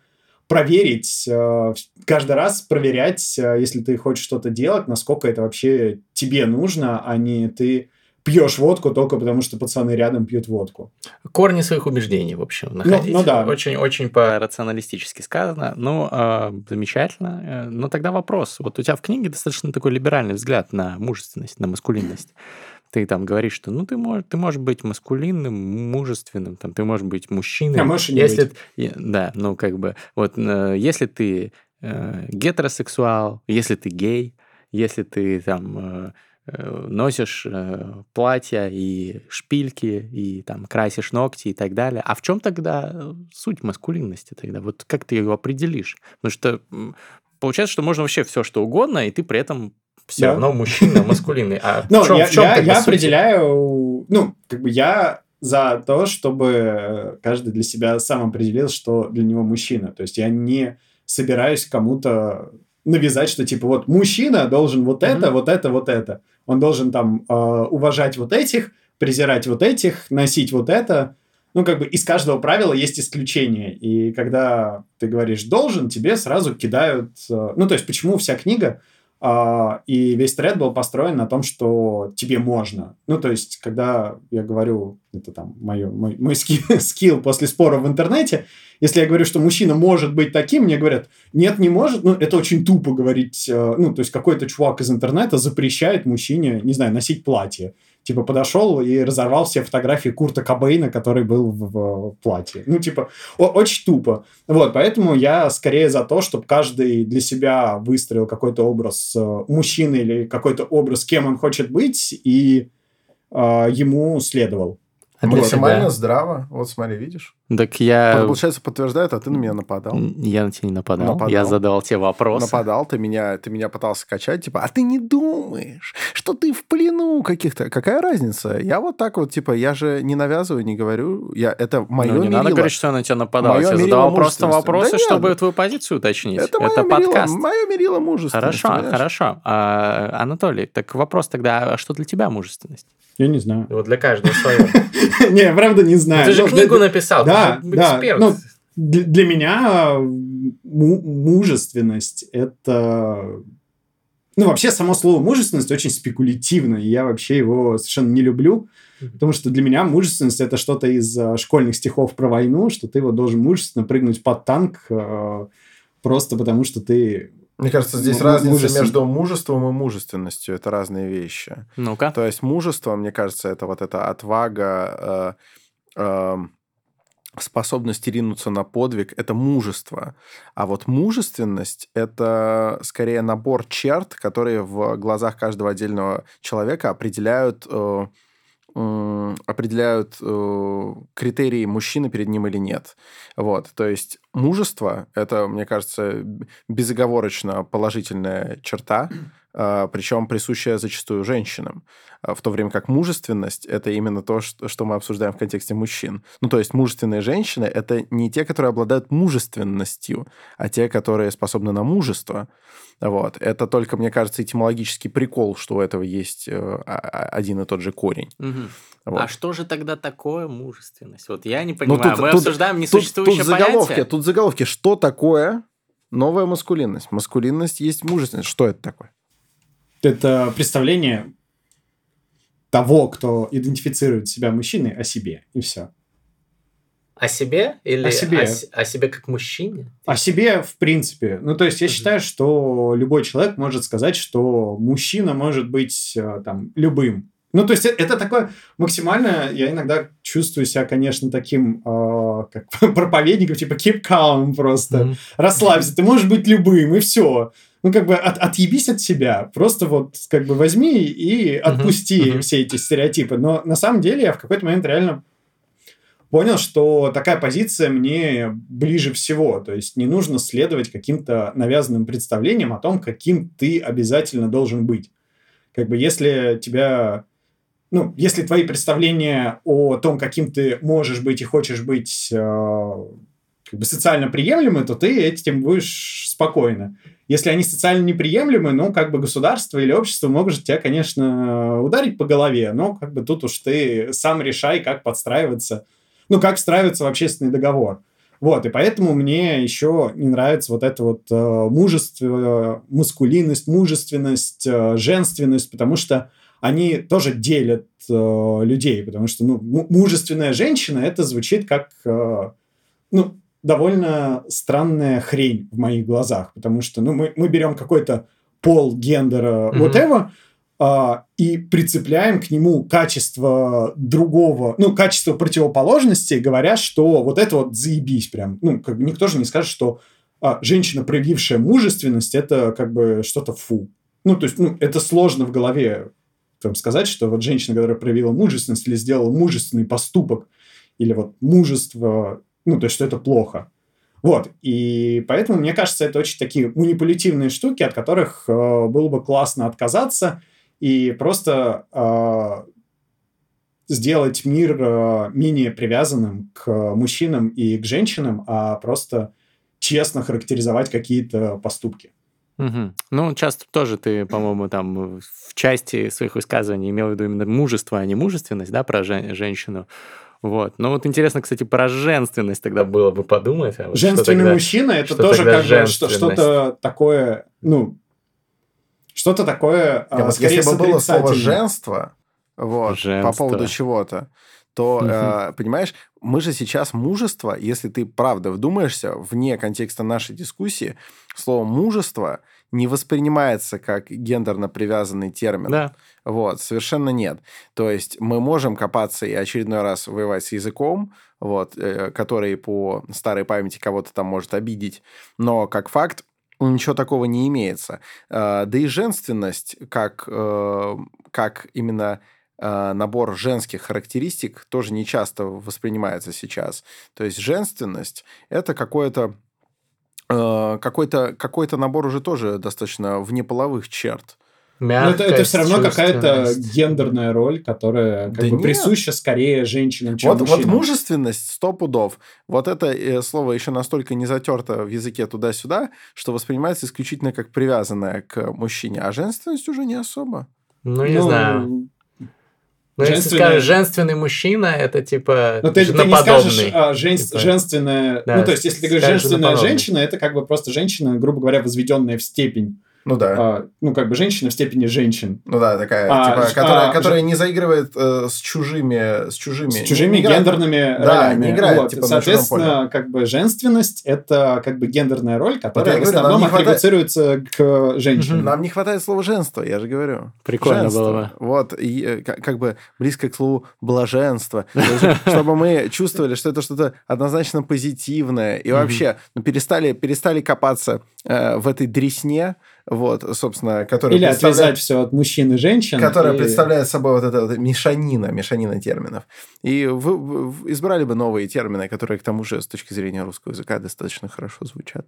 проверить, э, каждый раз проверять, э, если ты хочешь что-то делать, насколько это вообще тебе нужно, а не ты пьешь водку только потому, что пацаны рядом пьют водку. Корни своих убеждений, в общем, находить. ну да. Очень-очень по-рационалистически сказано. Ну, э, замечательно. Э, Но тогда вопрос. Вот у тебя в книге достаточно такой либеральный взгляд на мужественность, на маскулинность. Ты там говоришь, что ну ты можешь, ты можешь быть маскулинным, мужественным, там, ты можешь быть мужчиной. А можешь если, быть. Да, ну как бы, вот э, если ты э, гетеросексуал, если ты гей, если ты там э, э, носишь э, платья и шпильки, и там красишь ногти и так далее. А в чем тогда суть маскулинности тогда? Вот как ты ее определишь? Потому что получается, что можно вообще все что угодно, и ты при этом все Да. равно мужчина маскулинный. А Ну, в чем, я, в чем я- я определяю, ну, как бы я за то, чтобы каждый для себя сам определил, что для него мужчина. То есть я не собираюсь кому-то навязать, что типа вот мужчина должен вот это, Мгм. вот это, вот это. Он должен там э, уважать вот этих, презирать вот этих, носить вот это. Ну, как бы из каждого правила есть исключение. И когда ты говоришь «должен», тебе сразу кидают... э, ну, то есть почему вся книга и весь тред был построен на том, что тебе можно. Ну, то есть, когда я говорю, это там мое, мой, мой скилл, скилл после спора в интернете, если я говорю, что мужчина может быть таким, мне говорят, нет, не может. Ну, это очень тупо говорить. Э, ну, то есть, какой-то чувак из интернета запрещает мужчине, не знаю, носить платье типа, подошел и разорвал все фотографии Курта Кобейна, который был в, в платье. Ну, типа, о- очень тупо. Вот, поэтому я скорее за то, чтобы каждый для себя выстроил какой-то образ э, мужчины или какой-то образ, кем он хочет быть, и э, ему следовал. А Максимально себя? здраво. Вот смотри, видишь? Так я... Получается, подтверждает, а ты на меня нападал. Я на тебя не нападал. Нападал. Я задавал тебе вопрос. Нападал, ты меня, ты меня пытался качать, типа, а ты не думаешь, что ты в плену каких-то... Какая разница? Я вот так вот, типа, я же не навязываю, не говорю, я, это мое Ну, не надо мерило. говорить, что я на тебя нападал. Моё я задавал просто вопросы, Да нет. чтобы твою позицию уточнить. Это, мое Это мерило, подкаст. мое мерило мужественности, Хорошо, понимаешь? хорошо. А, Анатолий, так вопрос тогда, а что для тебя мужественность? Я не знаю. Вот для каждого свое. Не, правда не знаю. Ты же Ну, книгу написал, Да, эксперт. Ну, для, меня му- мужественность это... Ну, вообще, само слово мужественность очень спекулятивно, и я вообще его совершенно не люблю, потому что для меня мужественность это что-то из а, школьных стихов про войну, что ты вот должен мужественно прыгнуть под танк а, просто потому, что ты... Мне кажется, здесь Му- разница мужествен- между мужеством и мужественностью. Это разные вещи. Ну-ка. То есть мужество, мне кажется, это вот эта отвага, э, эм, способность ринуться на подвиг, это мужество. А вот мужественность – это скорее набор черт, которые в глазах каждого отдельного человека определяют, э, м, определяют э, критерии мужчины перед ним или нет. Вот. То есть мужество – это, мне кажется, безоговорочно положительная черта, причем присущая зачастую женщинам. А, В то время как мужественность – это именно то, что мы обсуждаем в контексте мужчин. Ну, то есть мужественные женщины – это не те, которые обладают мужественностью, а те, которые способны на мужество. Вот. Это только, мне кажется, этимологический прикол, что у этого есть э, а- а- один и тот же корень. Мгм. Вот. А что же тогда такое мужественность? Вот я не Ну, понимаю. Мы обсуждаем тут- несуществующее тут заголовки, понятие. тут заголовки. Что такое новая маскулинность? Маскулинность есть мужественность. Что это такое? Это представление того, кто идентифицирует себя мужчиной, о себе, и все. О себе или О себе. с- о себе как мужчине? О себе, в принципе. Ну, то есть я Мгм. считаю, что любой человек может сказать, что мужчина может быть э, там любым. Ну, то есть э- это такое максимально... Я иногда чувствую себя, конечно, таким э, как проповедником, типа keep calm просто. Мгм. Расслабься, ты можешь быть любым, и все. Ну, как бы от, отъебись от себя. Просто вот как бы возьми и отпусти мгм. все эти стереотипы. Но на самом деле я в какой-то момент реально понял, что такая позиция мне ближе всего. То есть не нужно следовать каким-то навязанным представлениям о том, каким ты обязательно должен быть. Как бы если тебя... Ну, если твои представления о том, каким ты можешь быть и хочешь быть э, как бы социально приемлемы, то ты этим будешь спокойно. Если они социально неприемлемы, ну, как бы государство или общество может тебя, конечно, ударить по голове, но как бы тут уж ты сам решай, как подстраиваться, ну, как встраиваться в общественный договор. Вот, и поэтому мне еще не нравится вот это вот э, мужество, маскулинность, мужественность, э, женственность, потому что они тоже делят э, людей, потому что, ну, му- мужественная женщина, это звучит как, э, ну, довольно странная хрень в моих глазах, потому что, ну, мы, мы берем какой-то пол, гендера, Мгм. whatever, а, и прицепляем к нему качество другого, ну, качество противоположности, говоря, что вот это вот заебись прям. Ну, как бы никто же не скажет, что а, женщина, проявившая мужественность, это как бы что-то фу. Ну, то есть, ну, это сложно в голове там, сказать, что вот женщина, которая проявила мужественность или сделала мужественный поступок, или вот мужество, ну, то есть, что это плохо. Вот, и поэтому, мне кажется, это очень такие манипулятивные штуки, от которых э, было бы классно отказаться и просто э, сделать мир э, менее привязанным к мужчинам и к женщинам, а просто честно характеризовать какие-то поступки. Мгм. Ну, часто тоже ты, по-моему, там в части своих высказываний имел в виду именно мужество, а не мужественность, да, про жен- женщину. Вот. Ну, вот интересно, кстати, про женственность тогда было бы подумать. а вот Женственный тогда- мужчина это что тоже как бы что-то такое, ну, Что-то такое, Я а, вот скорее, если бы было слово женство, вот, по Женство. поводу чего-то, то, Мгм. э, понимаешь, мы же сейчас мужество, если ты правда вдумаешься, вне контекста нашей дискуссии, слово мужество не воспринимается как гендерно привязанный термин. Да. Вот, совершенно нет. То есть мы можем копаться и очередной раз воевать с языком, вот, э, который по старой памяти кого-то там может обидеть, но как факт ничего такого не имеется. Э, Да и женственность, как, э, как именно э, набор женских характеристик, тоже не часто воспринимается сейчас. То есть женственность – это какое-то э, какой-то какой-то набор уже тоже достаточно внеполовых черт. Но Ну, это, это все равно Мягкость, какая-то гендерная роль, которая как Да бы нет. присуща скорее женщинам, чем Вот, вот мужчинам. мужественность сто пудов. Вот это э, слово еще настолько не затерто в языке туда-сюда, что воспринимается исключительно как привязанное к мужчине, а женственность уже не особо. Ну, не Ну, знаю. Ну, если скажешь женственный мужчина, это типа Но ты, ты не скажешь а, жен- Типа. женственная... Да, ну, то есть, если ты говоришь женственная женщина, это как бы просто женщина, грубо говоря, возведенная в степень. Ну да. а, ну, как бы женщина в степени женщин. Ну да, такая, А, типа, ж- которая, а, которая не заигрывает э, с чужими, с чужими, С чужими не играет- гендерными Да, ролями. не играет, Вот, типа, на Соответственно, как бы женственность — это как бы гендерная роль, которая я в говорю, основном хватает- атрибуцируется к женщинам. Нам не хватает слова женство, я же говорю. Прикольно Женство. было бы. Вот, и, э, как, как бы близко к слову блаженство. Чтобы мы чувствовали, что это что-то однозначно позитивное. И вообще ну, перестали, перестали копаться э, в этой дресне, вот, собственно, которая Или представляет- отвязать все от мужчин и женщин. которая и- представляет собой вот эта вот мешанина, мешанина терминов. И вы, вы избрали бы новые термины, которые, к тому же, с точки зрения русского языка, достаточно хорошо звучат.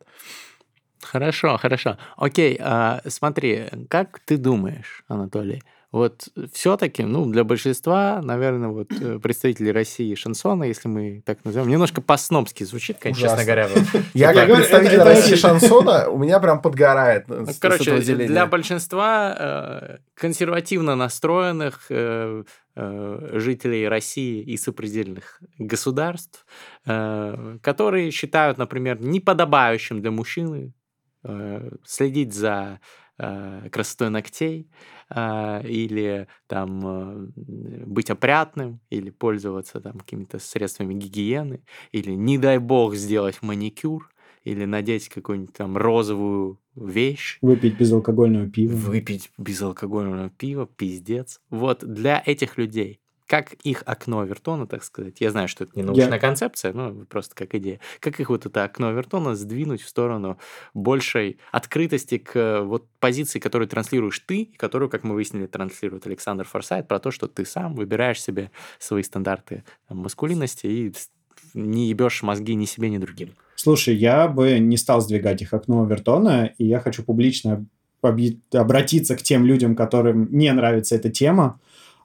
Хорошо, хорошо. Окей, а, смотри, как ты думаешь, Анатолий? Вот все-таки, ну, для большинства, наверное, вот э, представителей России шансона, если мы так назовем, немножко по-снобски звучит, конечно, честно Ужасно. говоря. Я, как говорю, представитель России шансона, у меня прям подгорает. Ну, с- с короче, для большинства э, консервативно настроенных э, э, жителей России и сопредельных государств, э, которые считают, например, неподобающим для мужчины э, следить за э, красотой ногтей э, или там э, быть опрятным или пользоваться там какими-то средствами гигиены или не дай бог сделать маникюр или надеть какую-нибудь там розовую вещь Выпить безалкогольного пива. выпить безалкогольного пива, пиздец. Вот для этих людей, как их окно Вертона, так сказать, я знаю, что это не научная Я- концепция, но просто как идея, как их вот это окно Вертона сдвинуть в сторону большей открытости к э, вот позиции, которую транслируешь ты, и которую, как мы выяснили, транслирует Александр Форсайт, про то, что ты сам выбираешь себе свои стандарты там, маскулинности и не ебешь мозги ни себе, ни другим. Слушай, я бы не стал сдвигать их окно Вертона, и я хочу публично обратиться к тем людям, которым не нравится эта тема.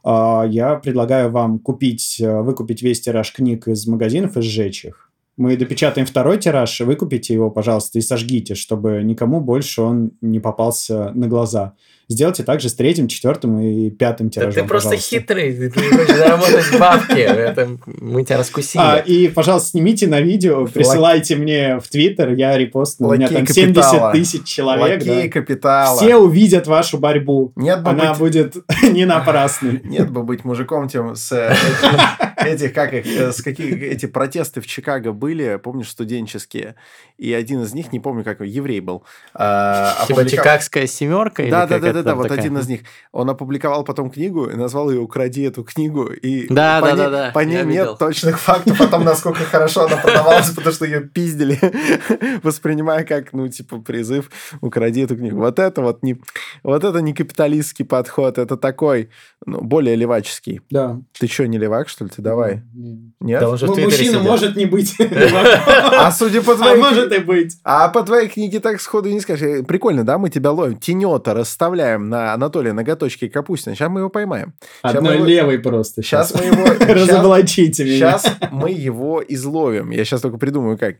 А, Я предлагаю вам купить, э, выкупить весь тираж книг из магазинов и сжечь их. Мы допечатаем второй тираж, выкупите его, пожалуйста, и сожгите, чтобы никому больше он не попался на глаза. Сделайте также с третьим, четвертым и пятым тиражом, пожалуйста. хитрый, ты хочешь заработать бабки, это мы тебя раскусили. А, и, пожалуйста, снимите на видео, присылайте мне в Твиттер, я репостну. У меня Лакей там капитала. 70 тысяч человек. Лакей да. капитала. Все увидят вашу борьбу. Нет бы Она быть- будет не напрасной. Нет бы быть мужиком тем с этих, как их, э, с каких эти протесты в Чикаго были, помнишь, студенческие, и один из них, не помню, как еврей был. а, Типа Чикагская семерка? Да, да, да, да, да, вот такая? один из них. Он опубликовал потом книгу и назвал ее «Укради эту книгу». И Да, по да, ней- да, да, По ней я нет видел. точных фактов о том, насколько хорошо она продавалась, потому что ее пиздили, воспринимая как, ну, типа, призыв «Укради эту книгу». Вот это вот не, вот это не капиталистский подход, это такой, ну, более леваческий. Да. Ты что, не левак, что ли? Ты давай. Нет? Да он же в Ну, Мужчина сидел. может не быть. А судя по А твоей... может и быть. А по твоей книге так сходу и не скажешь. Э, Прикольно, да? Мы тебя ловим. Тенета расставляем на Анатолия Ноготочки Капустина. Сейчас мы его поймаем. Одной левой просто. Сейчас мы его... разоблачите меня. Сейчас мы его изловим. Я сейчас только придумаю, как.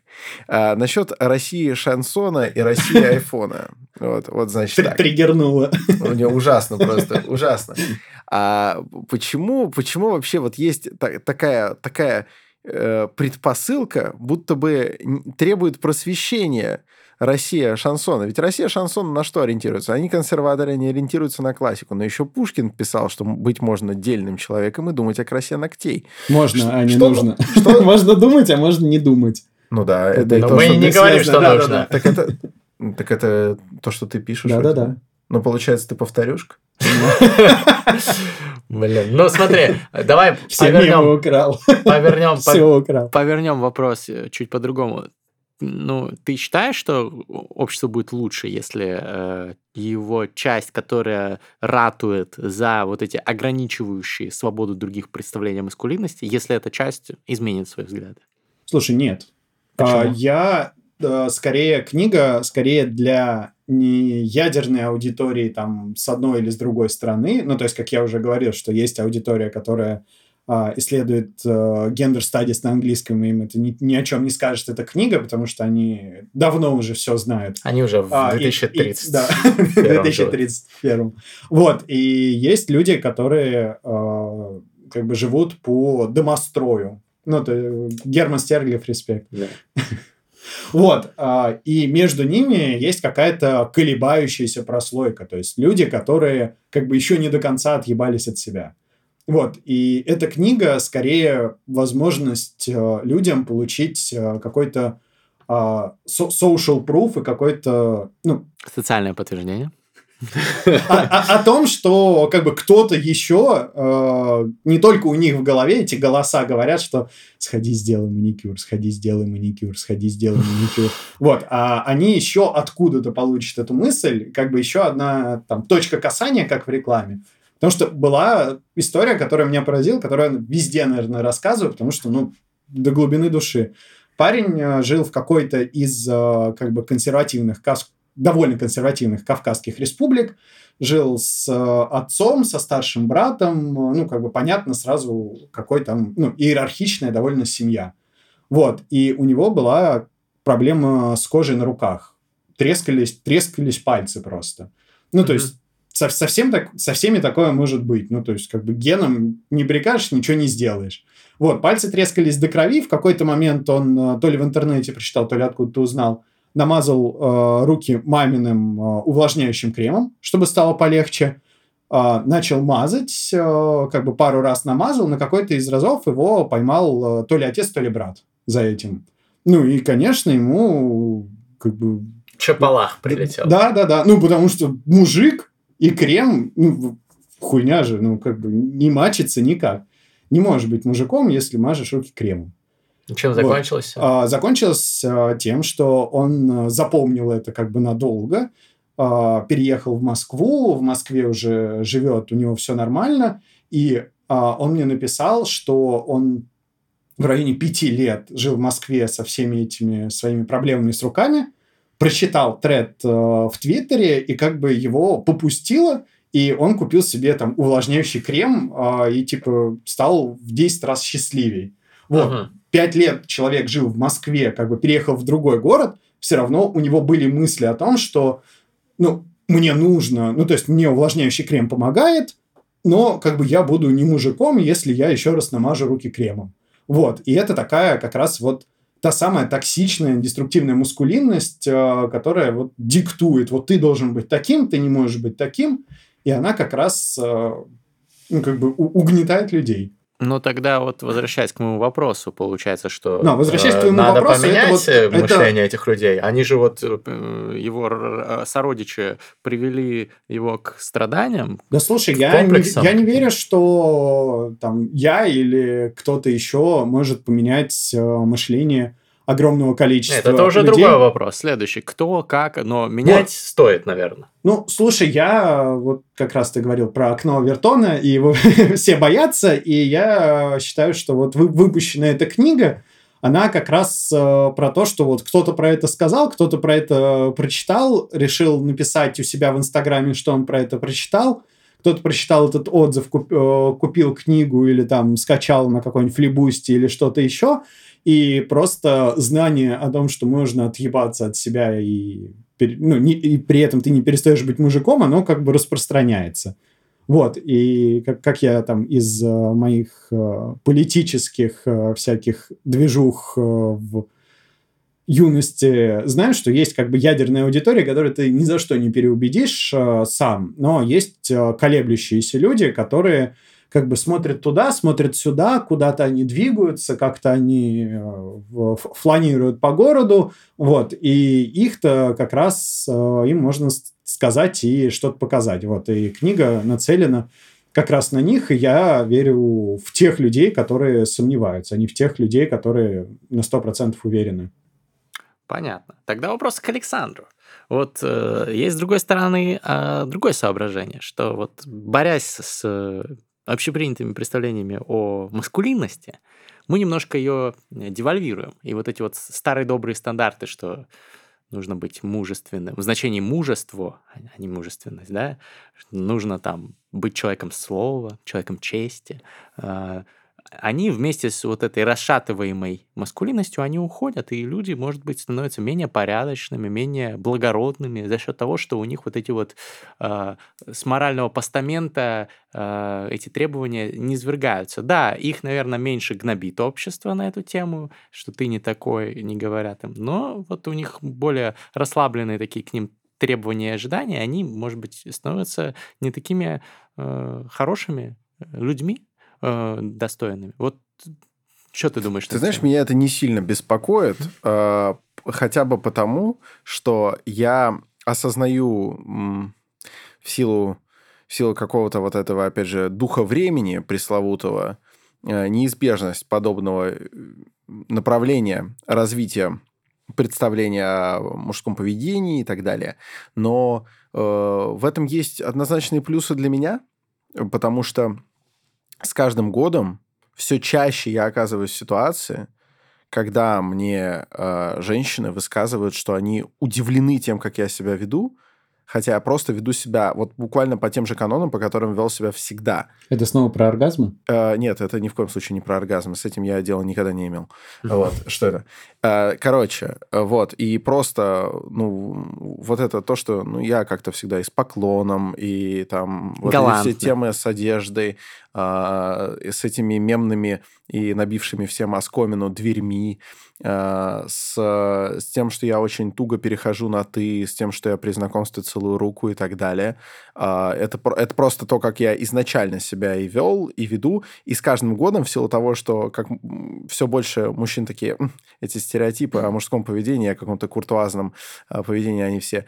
А, насчет России шансона и России айфона. Вот, вот значит так. Триггернуло. У него ужасно просто, ужасно. А почему, почему вообще вот есть та- такая, такая э, предпосылка, будто бы требует просвещения Россия шансона. Ведь Россия шансона на что ориентируется? Они консерваторы, они ориентируются на классику. Но еще Пушкин писал, что быть можно дельным человеком и думать о красе ногтей. Можно, а не нужно. Что? Можно думать, а можно не думать. Ну да, это Но мы не говорим, что нужно. Так это, так это то, что ты пишешь. Да-да-да. Ну, получается, ты повторюшка? Блин, ну смотри, давай повернем, украл. повернем, Все украл. повернем вопрос э, чуть по-другому. Ну, ты считаешь, что общество будет лучше, если э, его часть, которая ратует за вот эти ограничивающие свободу других представления о маскулинности, если эта часть изменит свои взгляды? Слушай, нет. Почему? А, я скорее книга, скорее для не ядерной аудитории там с одной или с другой стороны. Ну, то есть, как я уже говорил, что есть аудитория, которая а, исследует э, гендер стадис на английском, и им это ни, ни о чем не скажет эта книга, потому что они давно уже все знают. Они уже в А, и- 2030. и- да, в первом 2031. Вот, и есть люди, которые э, как бы живут по домострою. Ну, то Герман Стерлиев, респект. Да. Вот, а, и между ними есть какая-то колебающаяся прослойка, то есть люди, которые как бы еще не до конца отъебались от себя. Вот, и эта книга скорее возможность э, людям получить э, какой-то со- social proof и какой-то, ну, Социальное подтверждение. О, о- о том, что как бы кто-то еще, э, не только у них в голове эти голоса говорят, что сходи, сделай маникюр, сходи, сделай маникюр, сходи, сделай маникюр. Вот, а они еще откуда-то получат эту мысль, как бы еще одна там точка касания, как в рекламе. Потому что была история, которая меня поразила, которую я везде, наверное, рассказываю, потому что, ну, до глубины души. Парень э, жил в какой-то из э, как бы консервативных, довольно консервативных кавказских республик, жил с э, отцом, со старшим братом, ну, как бы понятно сразу, какой там, ну, иерархичная довольно семья. Вот, и у него была проблема с кожей на руках. Трескались, трескались пальцы просто. Ну, то Мгм. есть со, совсем так, со всеми такое может быть. Ну, то есть, как бы геном не прикажешь, ничего не сделаешь. Вот, пальцы трескались до крови. В какой-то момент он э, то ли в интернете прочитал, то ли откуда-то узнал, намазал э, руки маминым э, увлажняющим кремом, чтобы стало полегче. Э, начал мазать, э, как бы пару раз намазал, на какой-то из разов его поймал э, то ли отец, то ли брат за этим. Ну и, конечно, ему как бы Чапалах прилетел. да, да, да. Ну, потому что мужик и крем, ну, хуйня же, ну, как бы не мачится никак. Не можешь быть мужиком, если мажешь руки кремом. Чем Вот. закончилось? А, закончилось а, тем, что он а, запомнил это как бы надолго, переехал в Москву, в Москве уже живет, у него все нормально, и он мне написал, что он в районе пяти лет жил в Москве со всеми этими своими проблемами с руками, прочитал тред в Твиттере и как бы его попустило, и он купил себе там увлажняющий крем и типа стал в 10 раз счастливей. Вот, Мгм. Пять лет человек жил в Москве, как бы переехал в другой город, все равно у него были мысли о том, что, ну, мне нужно, ну, то есть мне увлажняющий крем помогает, но как бы я буду не мужиком, если я еще раз намажу руки кремом. Вот, и это такая как раз вот та самая токсичная, деструктивная мускулинность, э, которая вот диктует, вот ты должен быть таким, ты не можешь быть таким, и она как раз, э, ну, как бы угнетает людей. Ну, тогда вот возвращаясь к моему вопросу, получается, что... Но, возвращаясь к э, твоему надо вопросу, это поменять вот- э, это- мышление этих людей. Они же вот, э, его р- сородичи привели его к страданиям. Да слушай, я не, я не верю, что там я или кто-то еще может поменять мышление огромного количества Нет, это уже людей. другой вопрос. Следующий. Кто, как, но менять стоит, наверное. Ну, слушай, я вот как раз ты говорил про окно Вертона, и его все боятся, и я считаю, что вот вы- выпущенная эта книга, она как раз э, про то, что вот кто-то про это сказал, кто-то про это прочитал, решил написать у себя в Инстаграме, что он про это прочитал, кто-то прочитал этот отзыв, куп- э, купил книгу или там скачал на какой-нибудь флибусте или что-то еще, и просто знание о том, что можно отъебаться от себя и, ну, не- и при этом ты не перестаешь быть мужиком, оно как бы распространяется. Вот, и как, как я там из э, моих э, политических э, всяких движух э, в юности знаю, что есть как бы ядерная аудитория, которую ты ни за что не переубедишь э, сам, но есть э, колеблющиеся люди, которые как бы смотрят туда, смотрят сюда, куда-то они двигаются, как-то они э, фланируют по городу, вот, и их-то как раз э, им можно сказать и что-то показать, вот, и книга нацелена как раз на них, и я верю в тех людей, которые сомневаются, а не в тех людей, которые на 100% уверены. Понятно. Тогда вопрос к Александру. Вот э, есть с другой стороны э, другое соображение, что вот борясь с общепринятыми представлениями о маскулинности, мы немножко ее э, девальвируем. И вот эти вот старые добрые стандарты, что нужно быть мужественным, в значении мужество, а не мужественность, да, нужно там быть человеком слова, человеком чести, а, они вместе с вот этой расшатываемой маскулинностью, они уходят, и люди, может быть, становятся менее порядочными, менее благородными за счет того, что у них вот эти вот э, с морального постамента э, эти требования не свергаются. Да, их, наверное, меньше гнобит общество на эту тему, что ты не такой, не говорят им, но вот у них более расслабленные такие к ним требования и ожидания, они, может быть, становятся не такими э, хорошими людьми, э, достойными. Вот что ты думаешь? Ты знаешь, тему? меня это не сильно беспокоит, э, хотя бы потому, что я осознаю м, в силу в силу какого-то вот этого, опять же, духа времени пресловутого, э, неизбежность подобного э, направления развития представления о мужском поведении и так далее. Но э, в этом есть однозначные плюсы для меня, потому что с каждым годом все чаще я оказываюсь в ситуации, когда мне э, женщины высказывают, что они удивлены тем, как я себя веду, хотя я просто веду себя вот буквально по тем же канонам, по которым вел себя всегда. Это снова про оргазмы? Э, нет, это ни в коем случае не про оргазмы. С этим я дела никогда не имел. Вот, что это? Э, короче, вот, и просто, ну, вот это то, что, ну, я как-то всегда и с поклоном, и там вот все темы с одеждой, э, с этими мемными и набившими всем оскомину дверьми, с, с тем, что я очень туго перехожу на «ты», с тем, что я при знакомстве целую руку и так далее. Э, это, это просто то, как я изначально себя и вел, и веду. И с каждым годом, в силу того, что как все больше мужчин такие, эти стереотипы о мужском поведении, о каком-то куртуазном э, поведении, они все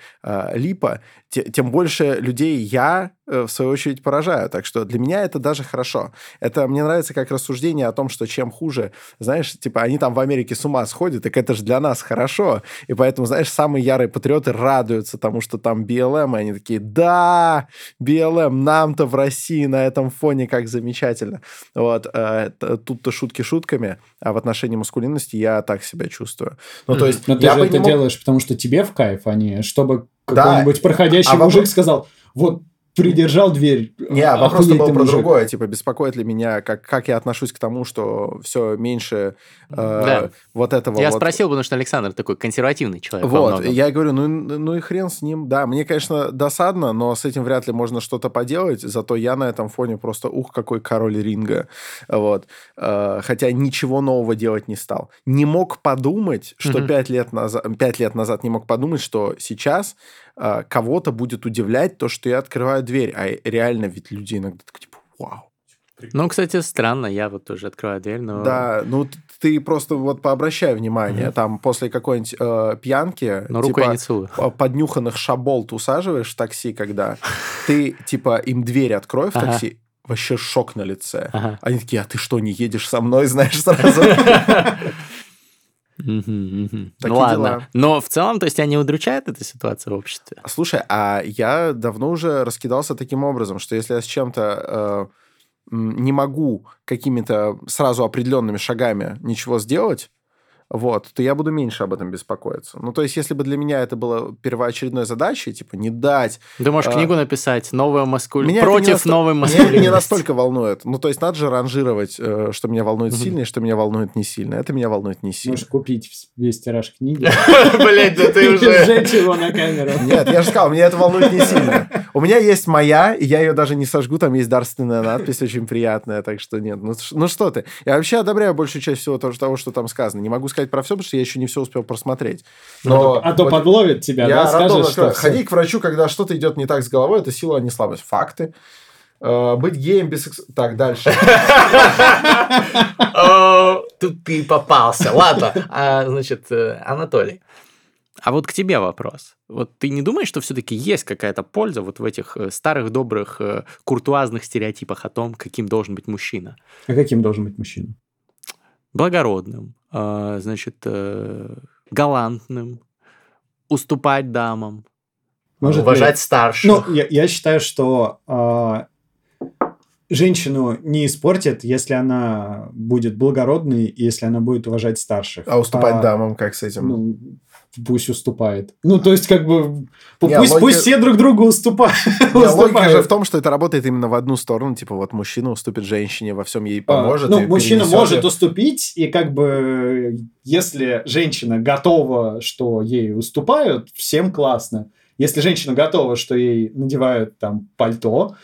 липа, те, тем больше людей я Э, в свою очередь, поражаю. Так что для меня это даже хорошо. Это мне нравится как рассуждение о том, что чем хуже, знаешь, типа они там в Америке с ума сходят, так это же для нас хорошо. И поэтому, знаешь, самые ярые патриоты радуются тому, что там БЛМ, и они такие, да, БЛМ, нам-то в России на этом фоне как замечательно. Вот, э, тут-то шутки шутками, а в отношении маскулинности я так себя чувствую. Ну, то есть... Но ты же это мог... делаешь, потому что тебе в кайф, а не чтобы какой-нибудь да. проходящий а мужик вопрос... сказал, вот придержал дверь. Не, а вопрос был про мужик. другое. Типа, беспокоит ли меня, как, как я отношусь к тому, что все меньше э, да. вот этого Я вот... спросил, потому что Александр такой консервативный человек. Вот, я говорю, ну, ну и хрен с ним. Да, мне, конечно, досадно, но с этим вряд ли можно что-то поделать, зато я на этом фоне просто, ух, какой король ринга. Вот. Э, хотя ничего нового делать не стал. Не мог подумать, что пять лет, назад, пять лет назад не мог подумать, что сейчас э, кого-то будет удивлять то, что я открываю дверь. А реально ведь люди иногда так типа, вау. Ну, кстати, странно, я вот тоже открываю дверь, но... Да, ну ты просто вот пообращай внимание, mm-hmm. там после какой-нибудь э, пьянки... Но руку типа, я не целую. поднюханных шаболт усаживаешь в такси, когда ты, типа, им дверь открой в такси, вообще шок на лице. Ага. Они такие, а ты что, не едешь со мной, знаешь, сразу? ну ладно. Но в целом, то есть тебя не удручает эта ситуация в обществе? Слушай, а я давно уже раскидался таким образом, что если я с чем-то э, не могу какими-то сразу определенными шагами ничего сделать, вот, то я буду меньше об этом беспокоиться. Ну, то есть, если бы для меня это было первоочередной задачей, типа, не дать... Ты можешь а... книгу написать «Новая меня против наст... новой маскулинности». Меня не настолько волнует. Ну, то есть, надо же ранжировать, э, что меня волнует сильно и что меня волнует не сильно. Это меня волнует не сильно. Можешь купить весь тираж книги. Блять, да ты уже... Сжечь его на камеру. Нет, я же сказал, меня это волнует не сильно. У меня есть моя, и я ее даже не сожгу, там есть дарственная надпись очень приятная, так что нет. Ну, ну что ты? Я вообще одобряю большую часть всего того, того, что там сказано. Не могу сказать про все, потому что я еще не все успел просмотреть. Но А то вот подловит тебя, я да, скажешь, что. Ходи к врачу, когда что-то идет не так с головой, это сила, а не слабость. Факты. Э, Быть геем без... секс- Так, дальше. Тут ты попался. Ладно, А, значит, э, Анатолий. А вот к тебе вопрос. Вот ты не думаешь, что все-таки есть какая-то польза вот в этих э, старых добрых э, куртуазных стереотипах о том, каким должен быть мужчина? А каким должен быть мужчина? Благородным, э, значит, э, галантным, уступать дамам, Может ли- уважать старших. Ну, я, я считаю, что а, женщину не испортит, если она будет благородной, и если она будет уважать старших. А уступать А, дамам, как с этим? Ну, пусть уступает. Ну, то есть, как бы, Не, пусть, логика- пусть все друг другу уступают. Не, логика же в том, что это работает именно в одну сторону. Типа вот мужчина уступит женщине, во всем ей поможет. Ну, и мужчина может её. уступить, и как бы, если женщина готова, что ей уступают, всем классно. Если женщина готова, что ей надевают там пальто,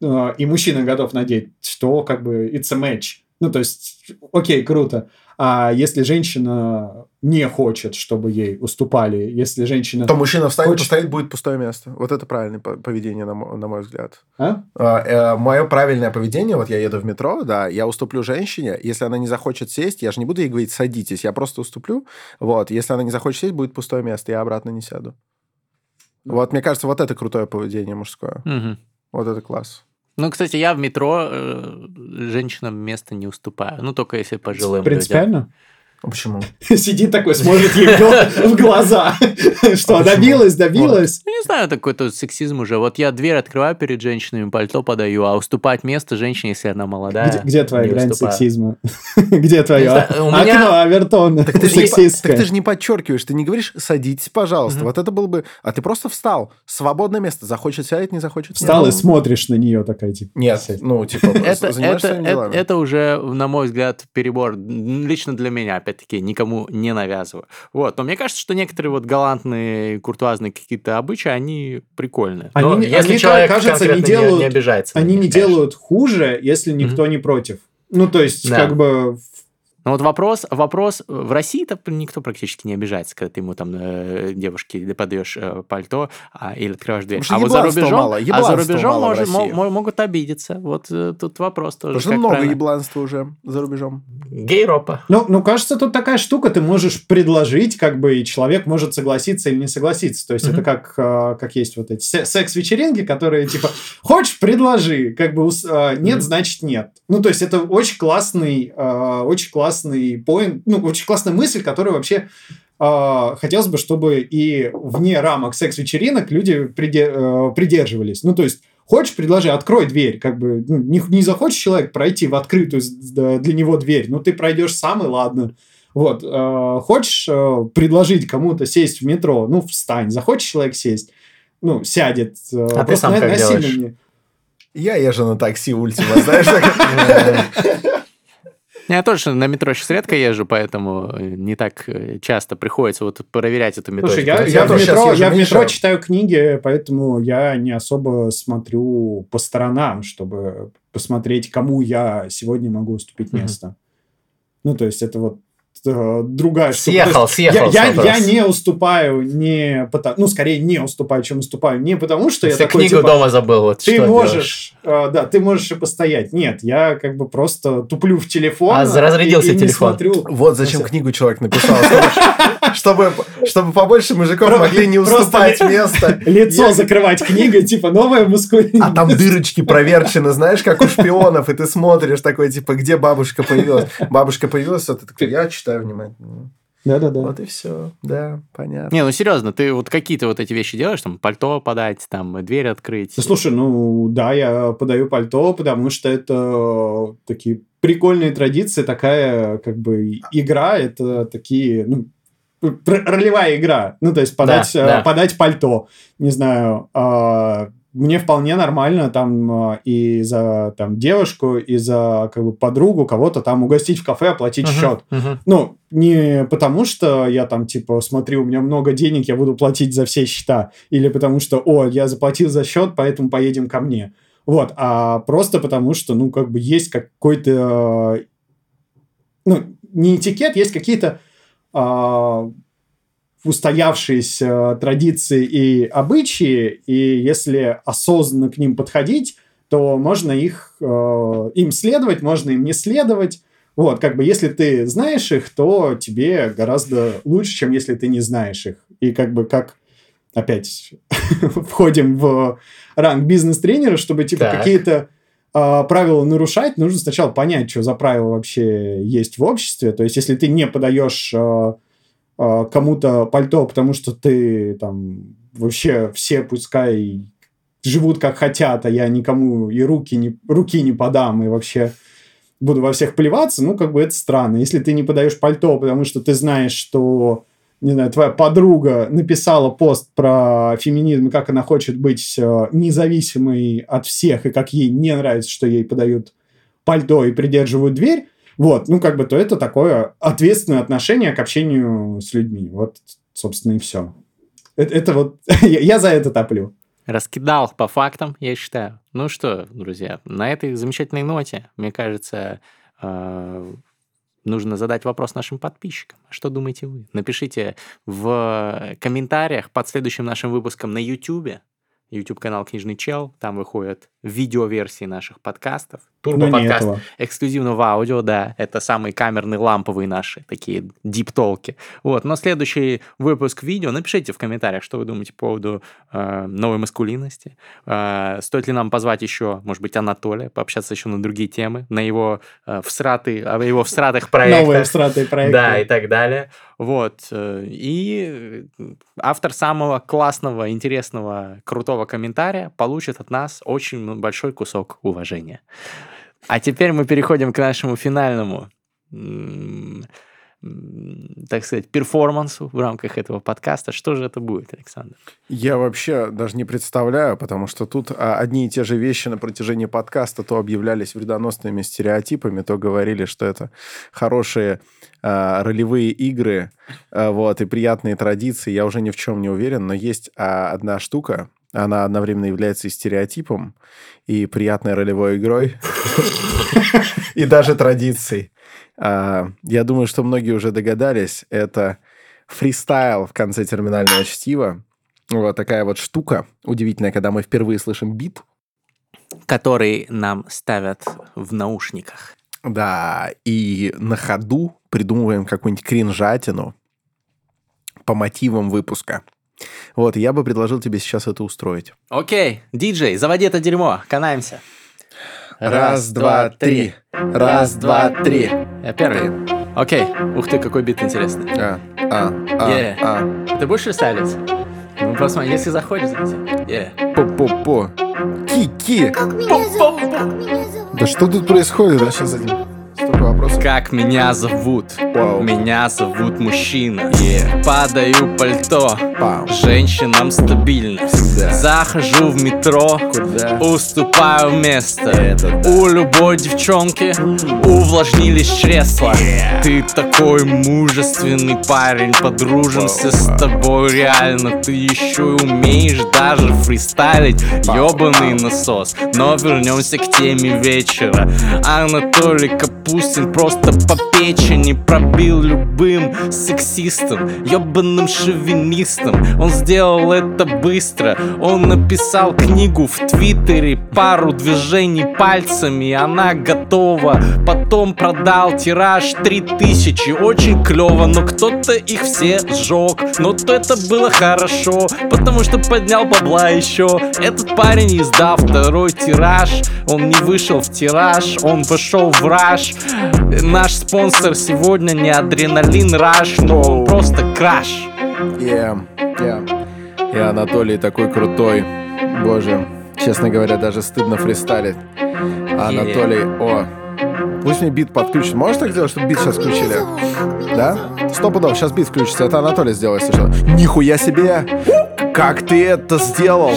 э, и мужчина готов надеть, что как бы it's a match. Ну, то есть, окей, круто. А если женщина не хочет, чтобы ей уступали, если женщина... То мужчина встанет, Хочет- постоит, будет пустое место. Вот это правильное по- поведение, на мо- на мой взгляд. А? мое правильное поведение, вот я еду в метро, да, я уступлю женщине, если она не захочет сесть, я же не буду ей говорить садитесь, я просто уступлю, вот, если она не захочет сесть, будет пустое место, я обратно не сяду. Вот, мне кажется, вот это крутое поведение мужское. Мгм. Вот это класс. Ну, кстати, я в метро э, женщинам место не уступаю. Ну, только если пожилым людям. Принципиально? Почему? Сидит такой, смотрит ей в гла- в глаза. Что, добилась, добилась? Ну, не знаю, это какой-то сексизм уже. Вот я дверь открываю перед женщинами, пальто подаю, а уступать место женщине, если она молодая. Где, твоя грань сексизма? Где твое Не знаю, у меня- окно, Авертон, Так ты, же не, по- сексистское? так ты же не подчеркиваешь, ты не говоришь «садитесь, пожалуйста». Вот это было бы... А ты просто встал. Свободное место. Захочет сядет, не захочет Встал и нет. смотришь на нее такая, типа... Нет, ну, типа, Это, занимаешься это уже, на мой взгляд, перебор. Лично для меня, опять-таки, никому не навязываю. Вот. Но мне кажется, что некоторые вот галантные, куртуазные какие-то обычаи, они прикольные. Они Но не- если они, человек кажется, не делают- не обижается. на Они них, не конечно. делают хуже, если никто не против. Ну, то есть, Да. как бы... Ну вот вопрос, вопрос в России-то никто практически не обижается, когда ты ему там э, девушке подаешь э, пальто а, или открываешь дверь. А вот за рубежом, мало, а за рубежом мало в может- могут обидеться. Вот э, тут вопрос тоже. Потому что много правильно. ебланства уже за рубежом. Гейропа. Ну, ну, кажется, тут такая штука, ты можешь предложить, как бы, и человек может согласиться или не согласиться. То есть, Мгм. это как, а, как есть вот эти се- секс-вечеринки, которые, типа, хочешь, предложи, как бы, а, нет, Мгм. значит, нет. Ну, то есть, это очень классный, а, очень классный поинт, ну, очень классная мысль, которая вообще а, хотелось бы, чтобы и вне рамок секс-вечеринок люди приде- э, придерживались. Ну, то есть, хочешь, предложи, открой дверь. Как бы, ну, не, не захочет человек пройти в открытую для него дверь, ну, ты пройдешь сам, и ладно. Вот, э, хочешь э, предложить кому-то сесть в метро, ну, встань. Захочет человек сесть, ну, сядет. э, А ты просто сам на- как насильно делаешь? Я езжу на такси Ультима, знаешь, Я тоже на метро сейчас редко езжу, поэтому э, не так э, часто приходится вот проверять эту методику. Слушай, я, Я я в метро, я в метро читаю книги, поэтому я не особо смотрю по сторонам, чтобы посмотреть, кому я сегодня могу уступить место. Ну, то есть это вот э, другая штука. Съехал, есть съехал Я, я, я не уступаю не потому, ну, скорее не уступаю, чем уступаю. Не потому, что я Ты такой, книгу типа, дома забыл, вот ты что можешь, э, да, ты можешь и постоять. Нет, я как бы просто туплю в телефон. А, разрядился и- и не телефон. смотрю. Вот зачем книгу человек написал, чтобы, чтобы, побольше мужиков могли не уступать место. Лицо Я- закрывать книгой, типа новая мускулинность. А там дырочки проверчены, знаешь, как у шпионов, и ты смотришь такой, типа, где бабушка появилась? Бабушка появилась, такой, я читаю внимательно. Да-да-да. Вот и все. Да, понятно. Не, ну серьезно, ты вот какие-то вот эти вещи делаешь, там пальто подать, там дверь открыть. Ну, слушай, ну да, я подаю пальто, потому что это такие прикольные традиции, такая как бы игра, это такие, ну, ролевая игра. Ну, то есть подать, Да, э, да. подать пальто, не знаю, а, мне вполне нормально там а, и за там девушку, и за как бы подругу кого-то там угостить в кафе, оплатить uh-huh, счет. Uh-huh. Ну, не потому что я там типа смотрю, у меня много денег, я буду платить за все счета, или потому что, о, я заплатил за счет, поэтому поедем ко мне. Вот, а просто потому что, ну, как бы есть какой-то, ну, не этикет, есть какие-то устоявшиеся традиции и обычаи, и если осознанно к ним подходить, то можно их, э, им следовать, можно им не следовать. Вот, как бы, если ты знаешь их, то тебе гораздо лучше, чем если ты не знаешь их. И как бы, как опять входим в ранг бизнес-тренера, чтобы, типа, какие-то правила нарушать, нужно сначала понять, что за правила вообще есть в обществе. То есть, если ты не подаешь э, а, кому-то пальто, потому что ты там вообще все пускай живут как хотят, а я никому и руки не, руки не подам, и вообще буду во всех плеваться, ну, как бы это странно. Если ты не подаешь пальто, потому что ты знаешь, что, не знаю, твоя подруга написала пост про феминизм, как она хочет быть э, независимой от всех, и как ей не нравится, что ей подают пальто и придерживают дверь, вот, ну, как бы, то это такое ответственное отношение к общению с людьми. Вот, собственно, и все. Это, это вот... я за это топлю. Раскидал по фактам, я считаю. Ну что, друзья, на этой замечательной ноте, мне кажется, э, нужно задать вопрос нашим подписчикам. Что думаете вы? Напишите в комментариях под следующим нашим выпуском на YouTube. YouTube-канал «Книжный чел». Там выходят видеоверсии наших подкастов. Турбо-подкаст эксклюзивного аудио, да. Это самые камерные ламповые наши такие диптолки. Вот. Но следующий выпуск видео, напишите в комментариях, что вы думаете по поводу э, новой маскулинности. Э, стоит ли нам позвать еще, может быть, Анатолия, пообщаться еще на другие темы, на его э, всраты, о его всратых проектах. Новые всратые проекты. Да, и так далее. Вот. Э, и автор самого классного, интересного, крутого комментария получит от нас очень большой кусок уважения. А теперь мы переходим к нашему финальному так сказать, перформансу в рамках этого подкаста. Что же это будет, Александр? Я вообще даже не представляю, потому что тут а, одни и те же вещи на протяжении подкаста то объявлялись вредоносными стереотипами, то говорили, что это хорошие а, ролевые игры, а, вот, и приятные традиции. Я уже ни в чем не уверен, но есть одна штука, она одновременно является и стереотипом, и приятной ролевой игрой, и даже традицией. А, я думаю, что многие уже догадались, это фристайл в конце терминального чтива. Вот такая вот штука удивительная, когда мы впервые слышим бит. Который нам ставят в наушниках. Да, и на ходу придумываем какую-нибудь кринжатину по мотивам выпуска. Вот, я бы предложил тебе сейчас это устроить. Окей, диджей, заводи это дерьмо, канаемся. Раз, два, три. Раз, два, три. Я первый. Окей. Ух ты, какой бит интересный. А, а, а, yeah. а. Ты будешь рестайлить? Ну, посмотри, если заходишь, yeah. По-по-по. Ки-ки. Как меня зовут? Как меня зовут? Да что тут происходит вообще с этим? Как меня зовут? Вау. Меня зовут мужчина. Yeah. Падаю пальто. Пау. Женщинам стабильно. Всегда. Захожу в метро. Куда? Уступаю место. Это да. У любой девчонки увлажнились чресла. Ты такой мужественный парень, подружимся с тобой реально. Ты еще и умеешь даже фристайлить, ебаный насос. Но вернемся к теме вечера. Анатолий Капустин просто по печени пробил любым сексистом, ебаным шовинистом. Он сделал это быстро. Он написал книгу в Твиттере, пару движений пальцами, она готова. Потом продал тираж 3000, очень клево, но кто-то их все сжег. Но то это было хорошо, потому что поднял бабла еще. Этот парень, издав второй тираж, он не вышел в тираж, он вошел в раш. Наш спонсор сегодня не адреналин раш, но он просто краш. Yeah, yeah. И Анатолий такой крутой. Боже, честно говоря, даже стыдно фристайлить. Анатолий, о, пусть мне бит подключит. Можешь так сделать, чтобы бит сейчас включили? Да? Сто пудов, сейчас бит включится. Это Анатолий сделал, если что. Нихуя себе! Как ты это сделал?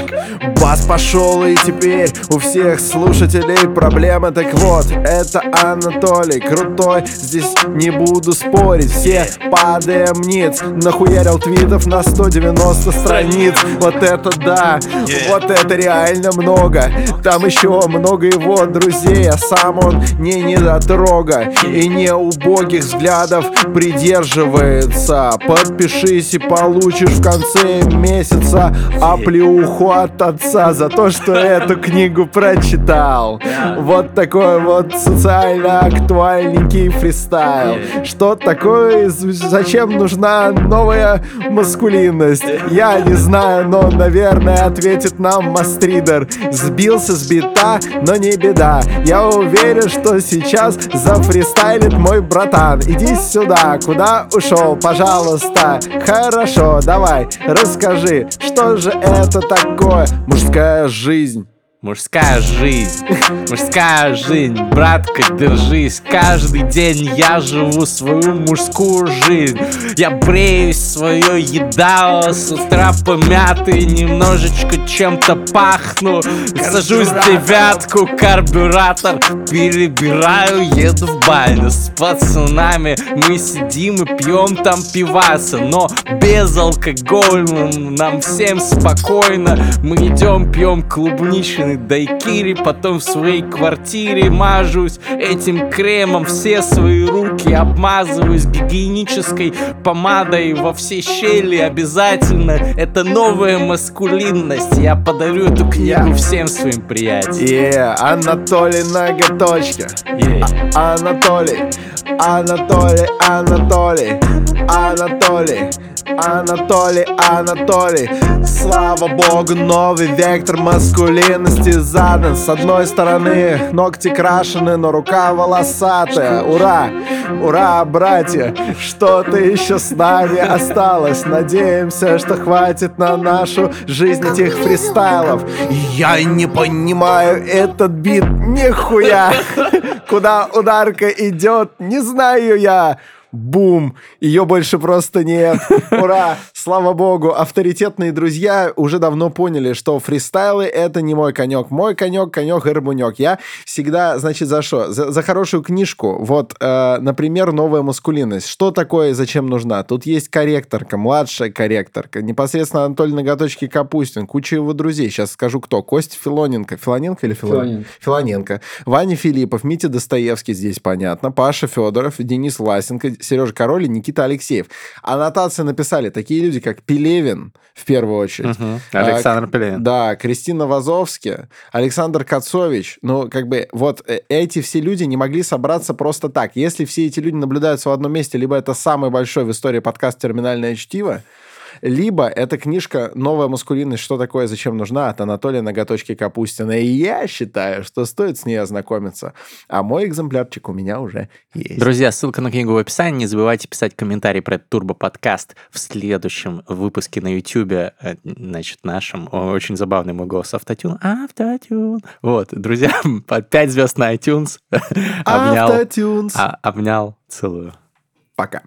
Бас пошел и теперь у всех слушателей проблемы. Так вот, это Анатолий Крутой, здесь не буду спорить. Все падаем ниц Нахуярил твитов на 190 страниц. Вот это да, вот это реально много. Там еще много его друзей А сам он не недотрога И не убогих взглядов придерживается. Подпишись и получишь в конце месяца Оплеуху от отца За то, что эту книгу прочитал. Вот такой вот социально актуальненький фристайл. Что такое, зачем нужна новая маскулинность? Я не знаю, но, наверное, ответит нам Мастридер. Сбился с бита, но не беда. Я уверен, что сейчас зафристайлит мой братан. Иди сюда, куда ушел, пожалуйста. Хорошо, давай, расскажи, что же это такое мужская жизнь? Мужская жизнь, мужская жизнь, братка, держись. Каждый день я живу свою мужскую жизнь. Я бреюсь, свое едало с утра помятый Немножечко чем-то пахну. Сажусь в девятку, карбюратор Перебираю, еду в баню С пацанами. Мы сидим и пьем там пиваса Но без алкоголя, нам всем спокойно. Мы идем, пьем клубничный дайкири Потом в своей квартире мажусь этим кремом. Все свои руки обмазываюсь гигиенической помадой Во все щели. Обязательно Это новая маскулинность. Я подарю эту книгу всем своим приятелям. Yeah, Анатолий ноготочка Ей. А- Анатолий, Анатолий, Анатолий, Анатолий, Анатолий, Анатолий. Слава богу, новый вектор маскулинности задан. С одной стороны ногти крашены, но рука волосатая. Ура, ура, братья, что-то еще с нами осталось? Надеемся, что хватит на нашу жизнь этих фристайлов. Я не понимаю этот бит, нихуя! Куда ударка идет, не знаю я Бум! Ее больше просто нет. Ура! Слава богу, авторитетные друзья уже давно поняли, что фристайлы — это не мой конек. Мой конек — конек горбунек. Я всегда, значит, за что? За, за хорошую книжку. Вот, э, например, «Новая маскулинность». Что такое и зачем нужна? Тут есть корректорка, младшая корректорка. Непосредственно Анатолий Ноготочки Капустин, куча его друзей. Сейчас скажу, кто. Костя Филоненко. Филоненко или Филоненко? Филоненко. Филоненко. Ваня Филиппов, Митя Достоевский здесь понятно, Паша Федоров, Денис Власенко, Сережа Король и Никита Алексеев. Аннотации написали такие люди, как Пелевин, в первую очередь. А, Александр Пелевин. Да, Кристина Вазовски, Александр Кацович. Ну, как бы, вот э, эти все люди не могли собраться просто так. Если все эти люди наблюдаются в одном месте, либо это самый большой в истории подкаст «Терминальное чтиво», либо эта книжка «Новая маскулинность. Что такое, зачем нужна?» от Анатолия Ноготочки Капустина. И я считаю, что стоит с ней ознакомиться. А мой экземплярчик у меня уже есть. Друзья, ссылка на книгу в описании. Не забывайте писать комментарий про этот турбо-подкаст в следующем выпуске на Ютубе, э, значит, нашем. Очень забавный мой голос. Автотюн. Автотюн. Вот, друзья, по 5 звезд на iTunes. Обнял. Автотюнс. а, Обнял. Целую. Пока.